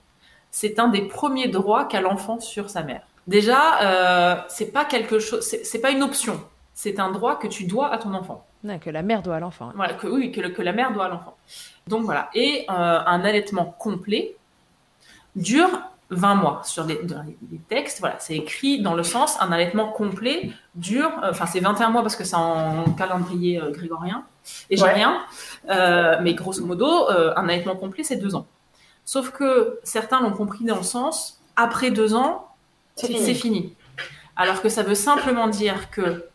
c'est un des premiers droits qu'a l'enfant sur sa mère. Déjà, euh, c'est pas quelque chose, c'est pas une option. C'est un droit que tu dois à ton enfant. Non, que la mère doit à l'enfant. hein. Voilà, que oui, que, le- que la mère doit à l'enfant. Donc voilà. Et euh, un allaitement complet dure 20 mois. Sur les, dans les, les textes, voilà, c'est écrit dans le sens un allaitement complet dure, euh, enfin c'est 21 mois parce que c'est en calendrier euh, grégorien et j'ai Ouais. rien. Euh, mais grosso modo, euh, un allaitement complet c'est deux ans. Sauf que certains l'ont compris dans le sens après deux ans, C'est fini. fini. Alors que ça veut simplement dire que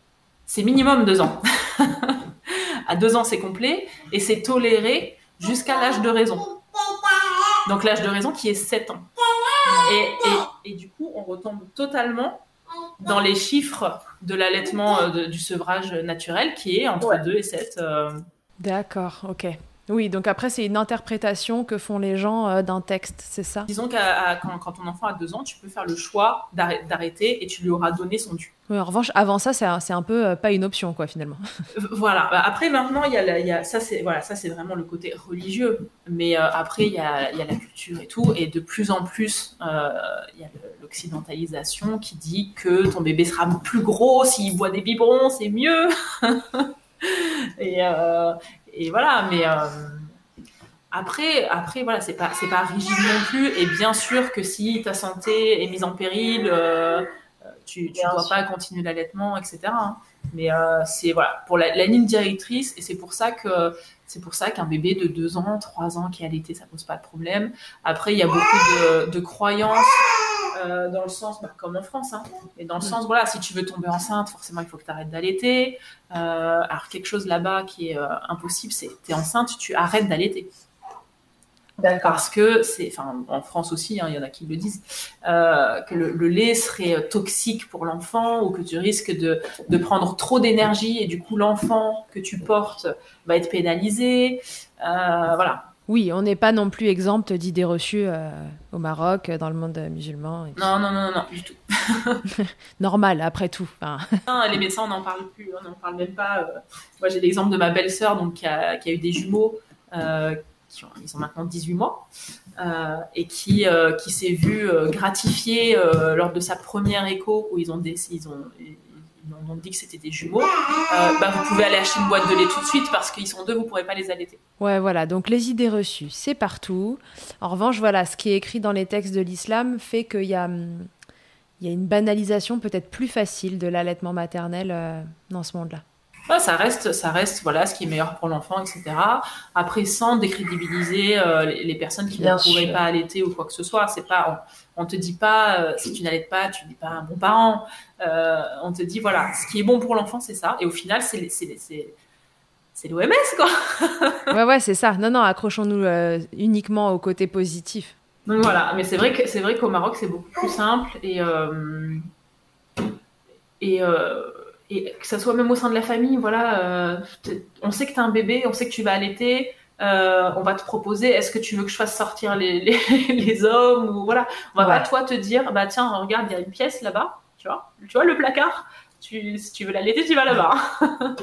c'est minimum deux ans. à deux ans, c'est complet et c'est toléré jusqu'à l'âge de raison. Donc l'âge de raison qui est 7 ans. Et, et, et du coup, on retombe totalement dans les chiffres de l'allaitement euh, du sevrage naturel qui est entre Ouais. 2 et 7. euh, D'accord, ok. Oui, donc après, c'est une interprétation que font les gens euh, d'un texte, c'est ça? Disons que quand, quand, ton enfant a deux ans, tu peux faire le choix d'arrêter et tu lui auras donné son dû. Oui, en revanche, avant ça, c'est un, un, peu euh, pas une option, quoi, finalement. voilà. Bah, après, maintenant, il y a, y a ça, c'est voilà, ça, c'est vraiment le côté religieux. Mais euh, après, il y a, y a, la culture et tout, et de plus en plus, il y a l'occidentalisation qui dit que ton bébé sera plus gros s'il boit des biberons, c'est mieux. et, et voilà, mais euh, après, après voilà, c'est pas, c'est pas rigide non plus. Et bien sûr que si ta santé est mise en péril, euh, tu ne dois pas continuer l'allaitement, etc. Hein. Mais euh, c'est voilà pour la, ligne directrice, et c'est pour ça que c'est pour ça qu'un bébé de 2 ans, 3 ans qui est allaité, ça pose pas de problème. Après, il y a beaucoup de, de croyances euh, dans le sens, bah, comme en France, hein, et dans le mm. sens, voilà, si tu veux tomber enceinte, forcément, il faut que tu arrêtes d'allaiter. Euh, alors, quelque chose là-bas qui est euh, impossible, c'est tu es enceinte, tu arrêtes d'allaiter. Parce que c'est, enfin, en France aussi, hein, il y en a qui le disent, que le, lait serait toxique pour l'enfant ou que tu risques de, de prendre trop d'énergie et du coup l'enfant que tu portes va être pénalisé. voilà. Oui, on n'est pas non plus exempt d'idées reçues euh, au Maroc, dans le monde musulman. Non, non, non, non, du tout. Normal, après tout. les médecins, on n'en parle plus, on n'en parle même pas. Euh. Moi, j'ai l'exemple de ma belle-sœur donc, qui a, eu des jumeaux, euh, ils ont maintenant 18 mois, et qui, qui s'est vue gratifiée lors de sa première écho, où ils ont, ils ont, on dit que c'était des jumeaux, euh, bah, vous pouvez aller acheter une boîte de lait tout de suite parce qu'ils sont deux, vous ne pourrez pas les allaiter. Ouais, voilà. Donc les idées reçues, c'est partout. En revanche, voilà, ce qui est écrit dans les textes de l'islam fait qu'il y a, hum, y a une banalisation peut-être plus facile de l'allaitement maternel euh, dans ce monde-là ça reste, ça reste voilà, ce qui est meilleur pour l'enfant, etc. Après, sans décrédibiliser euh, les, personnes qui ne pourraient pas allaiter ou quoi que ce soit. C'est pas, on, ne te dit pas, euh, si tu n'allaites pas, tu n'es pas un bon parent. Euh, on te dit, voilà, ce qui est bon pour l'enfant, c'est ça. Et au final, c'est c'est l'OMS, quoi. ouais, ouais, c'est ça. Non, non, accrochons-nous uniquement au côté positif. Donc voilà, mais c'est vrai que c'est vrai qu'au Maroc, c'est beaucoup plus simple et et et que ça soit même au sein de la famille, voilà, euh, on sait que tu as un bébé, on sait que tu vas allaiter, euh, on va te proposer, est-ce que tu veux que je fasse sortir les, les, hommes ou voilà, on va pas toi te dire, bah tiens, regarde, il y a une pièce là-bas, tu vois, tu vois le placard, tu, si tu veux l'allaiter, tu vas là-bas.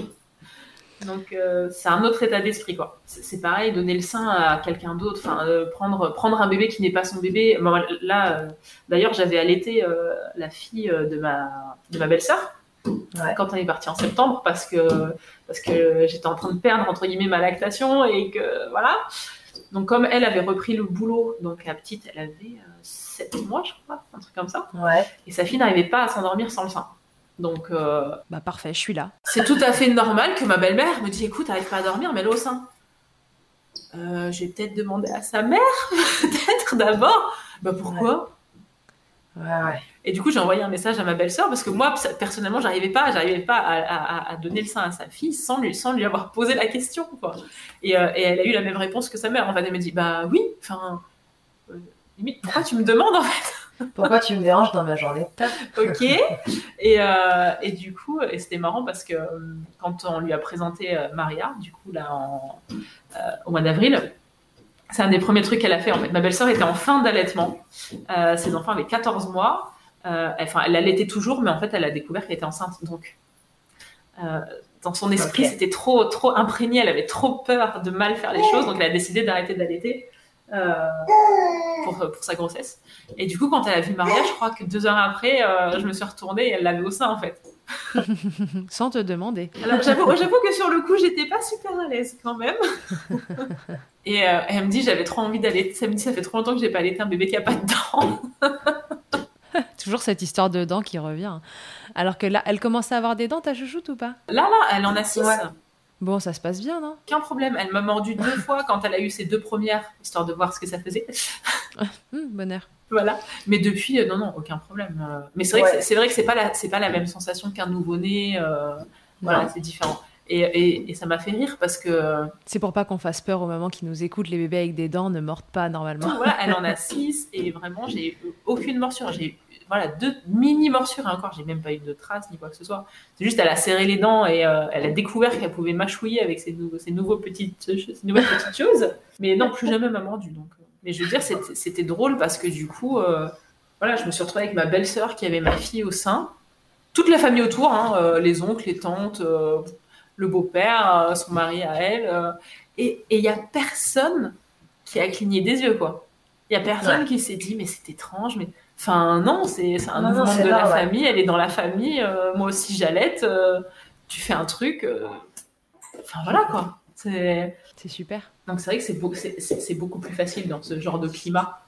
Donc euh, c'est un autre état d'esprit quoi. C'est pareil, donner le sein à quelqu'un d'autre, enfin prendre prendre un bébé qui n'est pas son bébé. là, d'ailleurs, j'avais allaité la fille de ma de ma belle-sœur quand on est parti en septembre parce que, parce que j'étais en train de perdre entre guillemets ma lactation et que voilà. Donc comme elle avait repris le boulot, donc la petite, elle avait 7 euh, mois, je crois, un truc comme ça. Ouais. Et sa fille n'arrivait pas à s'endormir sans le sein. Donc euh, bah parfait, je suis là. C'est tout à fait normal que ma belle-mère me dise écoute, n'arrive pas à dormir, mets-le au sein. Euh, je vais peut-être demander à sa mère, peut-être d'abord. Bah pourquoi? Ouais. ouais. Et du coup, j'ai envoyé un message à ma belle-sœur parce que moi, personnellement, j'arrivais pas, j'arrivais pas à, donner le sein à sa fille sans lui, sans lui avoir posé la question, quoi. Et, euh, et elle a eu la même réponse que sa mère. En fait, elle m'a dit, bah oui, enfin, euh, limite, pourquoi tu me demandes en fait? Pourquoi tu me déranges dans ma journée? Ok. Et, euh, et du coup, et c'était marrant parce que quand on lui a présenté Maria, du coup, là, en, au mois d'avril, c'est un des premiers trucs qu'elle a fait. En fait, ma belle-sœur était en fin d'allaitement. ses enfants avaient 14 mois. Euh, enfin, elle allaitait toujours, mais en fait, elle a découvert qu'elle était enceinte. Donc, euh, dans son esprit, c'était trop, trop imprégné. Elle avait trop peur de mal faire les choses, donc elle a décidé d'arrêter d'allaiter euh, pour, pour, sa grossesse. Et du coup, quand elle a vu Maria, je crois que deux heures après, je me suis retournée et elle l'avait au sein, en fait. Sans te demander. Alors, j'avoue, que sur le coup, j'étais pas super à l'aise quand même. et elle me dit, j'avais trop envie d'allaiter. Ça me dit, ça fait trop longtemps que j'ai pas allaité un bébé qui a pas de dents. Toujours cette histoire de dents qui revient. Alors que là, elle commence à avoir des dents, ta chouchoute ou pas? Là, là, elle en a six. Bon, ça se passe bien, non? Aucun problème. Elle m'a mordu deux fois quand elle a eu ses deux premières, histoire de voir ce que ça faisait. Hum, bonheur. Voilà. Mais depuis, euh, non, non, aucun problème. Euh. mais c'est vrai, que c'est vrai que c'est pas la, c'est pas la même sensation qu'un nouveau-né. Euh, voilà, c'est différent. Et, et, et ça m'a fait rire parce que. C'est pour pas qu'on fasse peur aux mamans qui nous écoutent. Les bébés avec des dents ne mordent pas normalement. Voilà, elle en a six et vraiment, j'ai eu aucune morsure. J'ai eu voilà, deux mini morsures et encore, j'ai même pas eu de traces ni quoi que ce soit. C'est juste, elle a serré les dents et euh, elle a découvert qu'elle pouvait mâchouiller avec ces, nouveaux, ces, nouveaux petites, ces nouvelles petites choses. Mais non, plus jamais m'a mordu. Donc. Mais je veux dire, c'était drôle parce que du coup, euh, voilà, je me suis retrouvée avec ma belle-sœur qui avait ma fille au sein. Toute la famille autour, hein, euh, les oncles, les tantes, euh, le beau-père, euh, son mari à elle. euh, et il y a personne qui a cligné des yeux, quoi. Il y a personne Ouais. qui s'est dit, mais c'est étrange, mais. Enfin, non, c'est un Non, mouvement de la ouais. famille, elle est dans la famille, euh, moi aussi j'allaite, euh, tu fais un truc. euh, Enfin, voilà, quoi. C'est. Super. Donc c'est vrai que c'est beau- beaucoup plus facile dans ce genre de climat.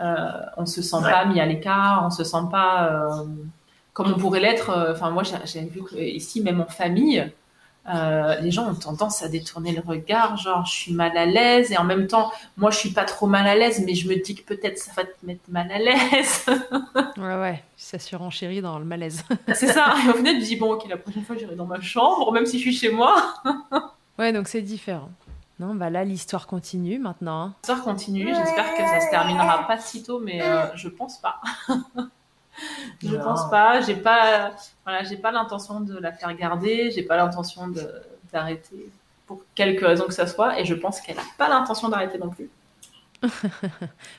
Euh, on se sent Ouais. pas mis à l'écart, on se sent pas euh, comme on pourrait l'être. euh, Enfin moi j'ai j'ai vu que ici même en famille, euh, les gens ont tendance à détourner le regard, genre je suis mal à l'aise et en même temps moi je suis pas trop mal à l'aise mais je me dis que peut-être ça va te mettre mal à l'aise. Ouais, ouais. Ça surenchérit dans le malaise. c'est ça. Et au final je dis bon ok la prochaine fois j'irai dans ma chambre même si je suis chez moi. ouais, donc c'est différent. Non, bah là, l'histoire continue maintenant. hein. L'histoire continue. J'espère que ça se terminera pas si tôt, mais euh, je pense pas. Je Non. pense pas. J'ai pas, voilà, j'ai pas l'intention de la faire garder. J'ai pas l'intention d'arrêter pour quelque raison que ça soit, et je pense qu'elle a pas l'intention d'arrêter non plus.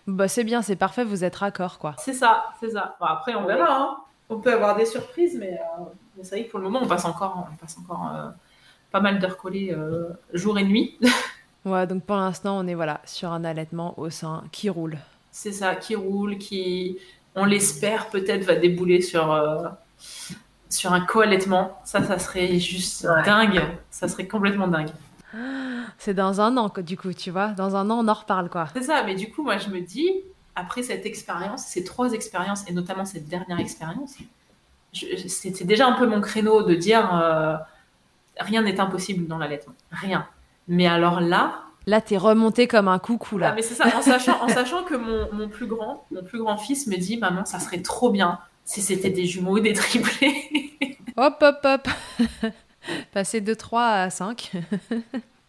Bah, c'est bien, c'est parfait, vous êtes raccord, quoi. C'est ça, c'est ça. Bon, après, on verra. hein. On peut avoir des surprises, mais, euh, mais c'est vrai que pour le moment, on passe encore, on passe encore euh, pas mal d'heures collées euh, jour et nuit. Ouais, donc pour l'instant, on est voilà sur un allaitement au sein qui roule. c'est ça, qui roule, qui, on l'espère, peut-être va débouler sur, euh, sur un co-allaitement. Ça, ça serait juste Ouais. dingue. Ça serait complètement dingue. C'est dans un an, du coup, tu vois. Dans un an, on en reparle, quoi. C'est ça, mais du coup, moi, je me dis, après cette expérience, ces trois expériences, et notamment cette dernière expérience, c'était déjà un peu mon créneau de dire euh, rien n'est impossible dans l'allaitement. Rien. Mais alors là, Là, t'es remonté comme un coucou, Ah, là. mais c'est ça, en sachant, en sachant que mon, mon plus grand, mon plus grand fils me dit, maman, ça serait trop bien si c'était des jumeaux ou des triplés. Hop, hop, hop. Passer de 3 à 5.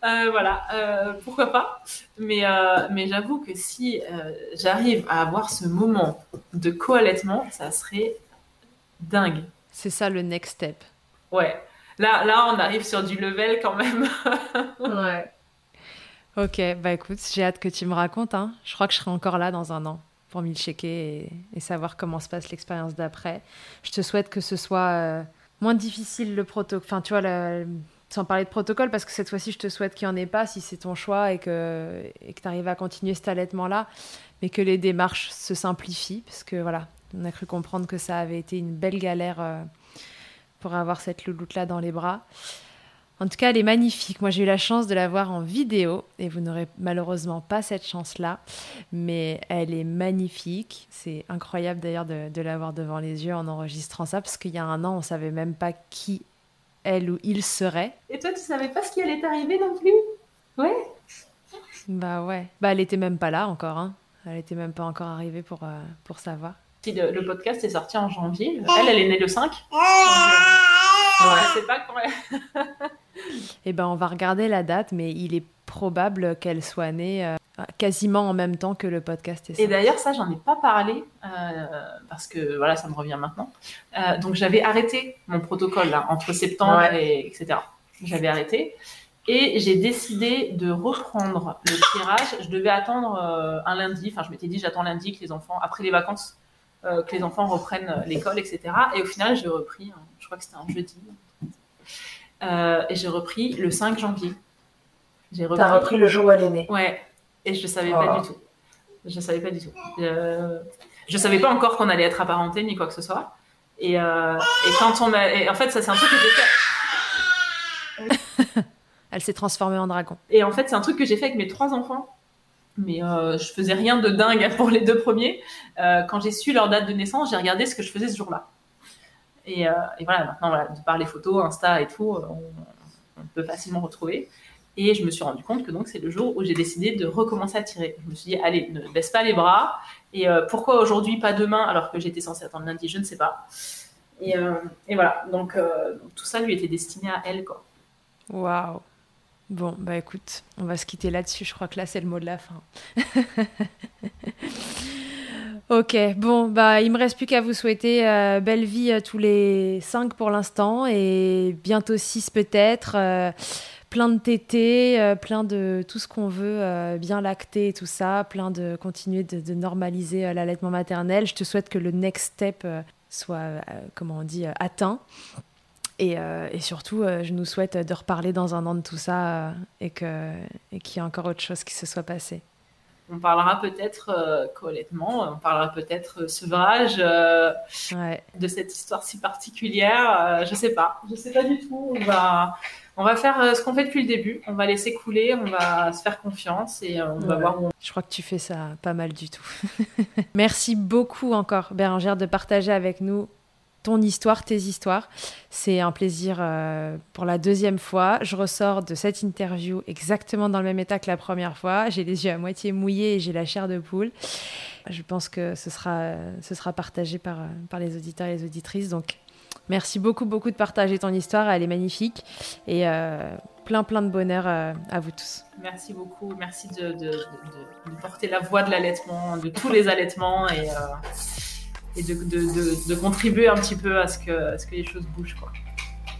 Euh, voilà, euh, pourquoi pas. Mais, euh, mais j'avoue que si euh, j'arrive à avoir ce moment de co-allaitement, ça serait dingue. C'est ça le next step. Ouais. Là, là, on arrive sur du level quand même. Ouais. Ok, bah écoute, j'ai hâte que tu me racontes. Hein. Je crois que je serai encore là dans un an pour m'y checker et, et savoir comment se passe l'expérience d'après. Je te souhaite que ce soit euh, moins difficile le protocole. Enfin, tu vois, sans parler de protocole, parce que cette fois-ci, je te souhaite qu'il n'y en ait pas si c'est ton choix et que et que tu arrives à continuer cet allaitement-là, mais que les démarches se simplifient, parce que voilà, on a cru comprendre que ça avait été une belle galère euh, pour avoir cette louloute-là dans les bras. En tout cas, elle est magnifique. Moi, j'ai eu la chance de la voir en vidéo et vous n'aurez malheureusement pas cette chance-là, mais elle est magnifique. C'est incroyable d'ailleurs de, de l'avoir devant les yeux en enregistrant ça parce qu'il y a un an, on savait même pas qui elle ou il serait. Et toi, tu savais pas ce qui allait t'arriver non plus? Ouais. Bah ouais. Bah elle était même pas là encore. Hein. Elle était même pas encore arrivée pour, euh, pour savoir. Si le, le podcast est sorti en janvier, elle, elle est née le 5. Ouais. Je sais pas quand. Eh ben, on va regarder la date, mais il est probable qu'elle soit née euh, quasiment en même temps que le podcast est Et d'ailleurs, ça, j'en ai pas parlé euh, parce que voilà, ça me revient maintenant. Euh, donc, j'avais arrêté mon protocole là, entre septembre Ouais. et etc. J'avais arrêté et j'ai décidé de reprendre le tirage. Je devais attendre euh, un lundi. Enfin, je m'étais dit, j'attends lundi que les enfants, après les vacances, euh, que les enfants reprennent euh, l'école, etc. Et au final, j'ai repris. hein, je crois que c'était un jeudi. Euh, et j'ai repris le 5 janvier. J'ai T'as repris le jour où elle est née. Ouais, et je savais Oh. pas du tout. Je savais pas du tout. Euh, je savais pas encore qu'on allait être apparentés ni quoi que ce soit. Et, euh, et quand on a, et en fait, ça c'est un truc que j'ai fait. Elle s'est transformée en dragon. Et en fait, c'est un truc que j'ai fait avec mes trois enfants. Mais euh, je faisais rien de dingue pour les deux premiers. Euh, quand j'ai su leur date de naissance, j'ai regardé ce que je faisais ce jour-là. Et, euh, voilà, maintenant, de par les photos, Insta et tout, on, on peut facilement retrouver. Et je me suis rendu compte que donc c'est le jour où j'ai décidé de recommencer à tirer. Je me suis dit, allez, ne baisse pas les bras. Et euh, pourquoi aujourd'hui, pas demain, alors que j'étais censée attendre lundi, je ne sais pas. Et, euh, voilà, donc, euh, tout ça lui était destiné à elle. Waouh. Bon, bah écoute, on va se quitter là-dessus. Je crois que là, c'est le mot de la fin. ok, bon, bah il me reste plus qu'à vous souhaiter euh, belle vie à tous les cinq pour l'instant et bientôt six peut-être. Euh, plein de tétés, euh, plein de tout ce qu'on veut, bien lacter et tout ça, plein de continuer de, normaliser l'allaitement maternel. Je te souhaite que le next step soit, comment on dit, atteint. Et, et, surtout, je nous souhaite de reparler dans un an de tout ça et qu'il et qu'il y ait encore autre chose qui se soit passé. On parlera peut-être euh, on parlera peut-être euh, sevrage euh, de cette histoire si particulière. Euh, je sais pas, je sais pas du tout. On va, on va faire ce qu'on fait depuis le début. On va laisser couler, on va se faire confiance et on va voir où on... Je crois que tu fais ça pas mal du tout. Merci beaucoup encore, Bérangère, de partager avec nous ton histoire, tes histoires. C'est un plaisir euh, pour la deuxième fois. Je ressors de cette interview exactement dans le même état que la première fois. J'ai les yeux à moitié mouillés et j'ai la chair de poule. Je pense que ce sera, ce sera partagé par, par les auditeurs et les auditrices. Donc, merci beaucoup, beaucoup de partager ton histoire. Elle est magnifique. Et euh, plein, plein de bonheur euh, à vous tous. Merci beaucoup. Merci de, porter la voix de l'allaitement, de tous les allaitements. Et et de, de, de, contribuer un petit peu à ce que, ce que les choses bougent. Quoi.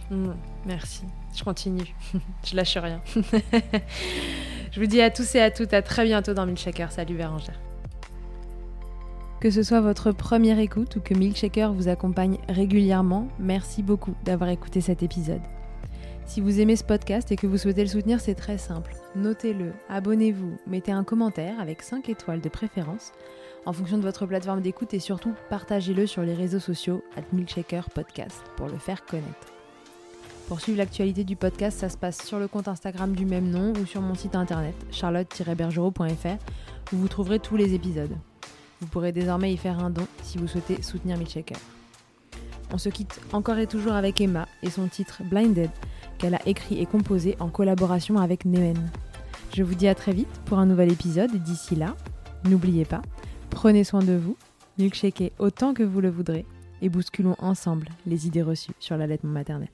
Mm, merci. Je continue. je lâche rien. je vous dis à tous et à toutes à très bientôt dans Milkshaker. Salut Bérangère. Que ce soit votre première écoute ou que Milkshaker vous accompagne régulièrement, merci beaucoup d'avoir écouté cet épisode. Si vous aimez ce podcast et que vous souhaitez le soutenir, c'est très simple. Notez-le, abonnez-vous, mettez un commentaire avec 5 étoiles de préférence en fonction de votre plateforme d'écoute et surtout partagez-le sur les réseaux sociaux at Milkshaker Podcast pour le faire connaître. Pour suivre l'actualité du podcast, ça se passe sur le compte Instagram du même nom ou sur mon site internet charlotte-bergerot.fr où vous trouverez tous les épisodes. Vous pourrez désormais y faire un don si vous souhaitez soutenir Milkshaker. On se quitte encore et toujours avec Emma et son titre Blinded qu'elle a écrit et composé en collaboration avec Nemen. Je vous dis à très vite pour un nouvel épisode et d'ici là, n'oubliez pas, Prenez soin de vous, milkshakez autant que vous le voudrez et bousculons ensemble les idées reçues sur la l'allaitement maternel.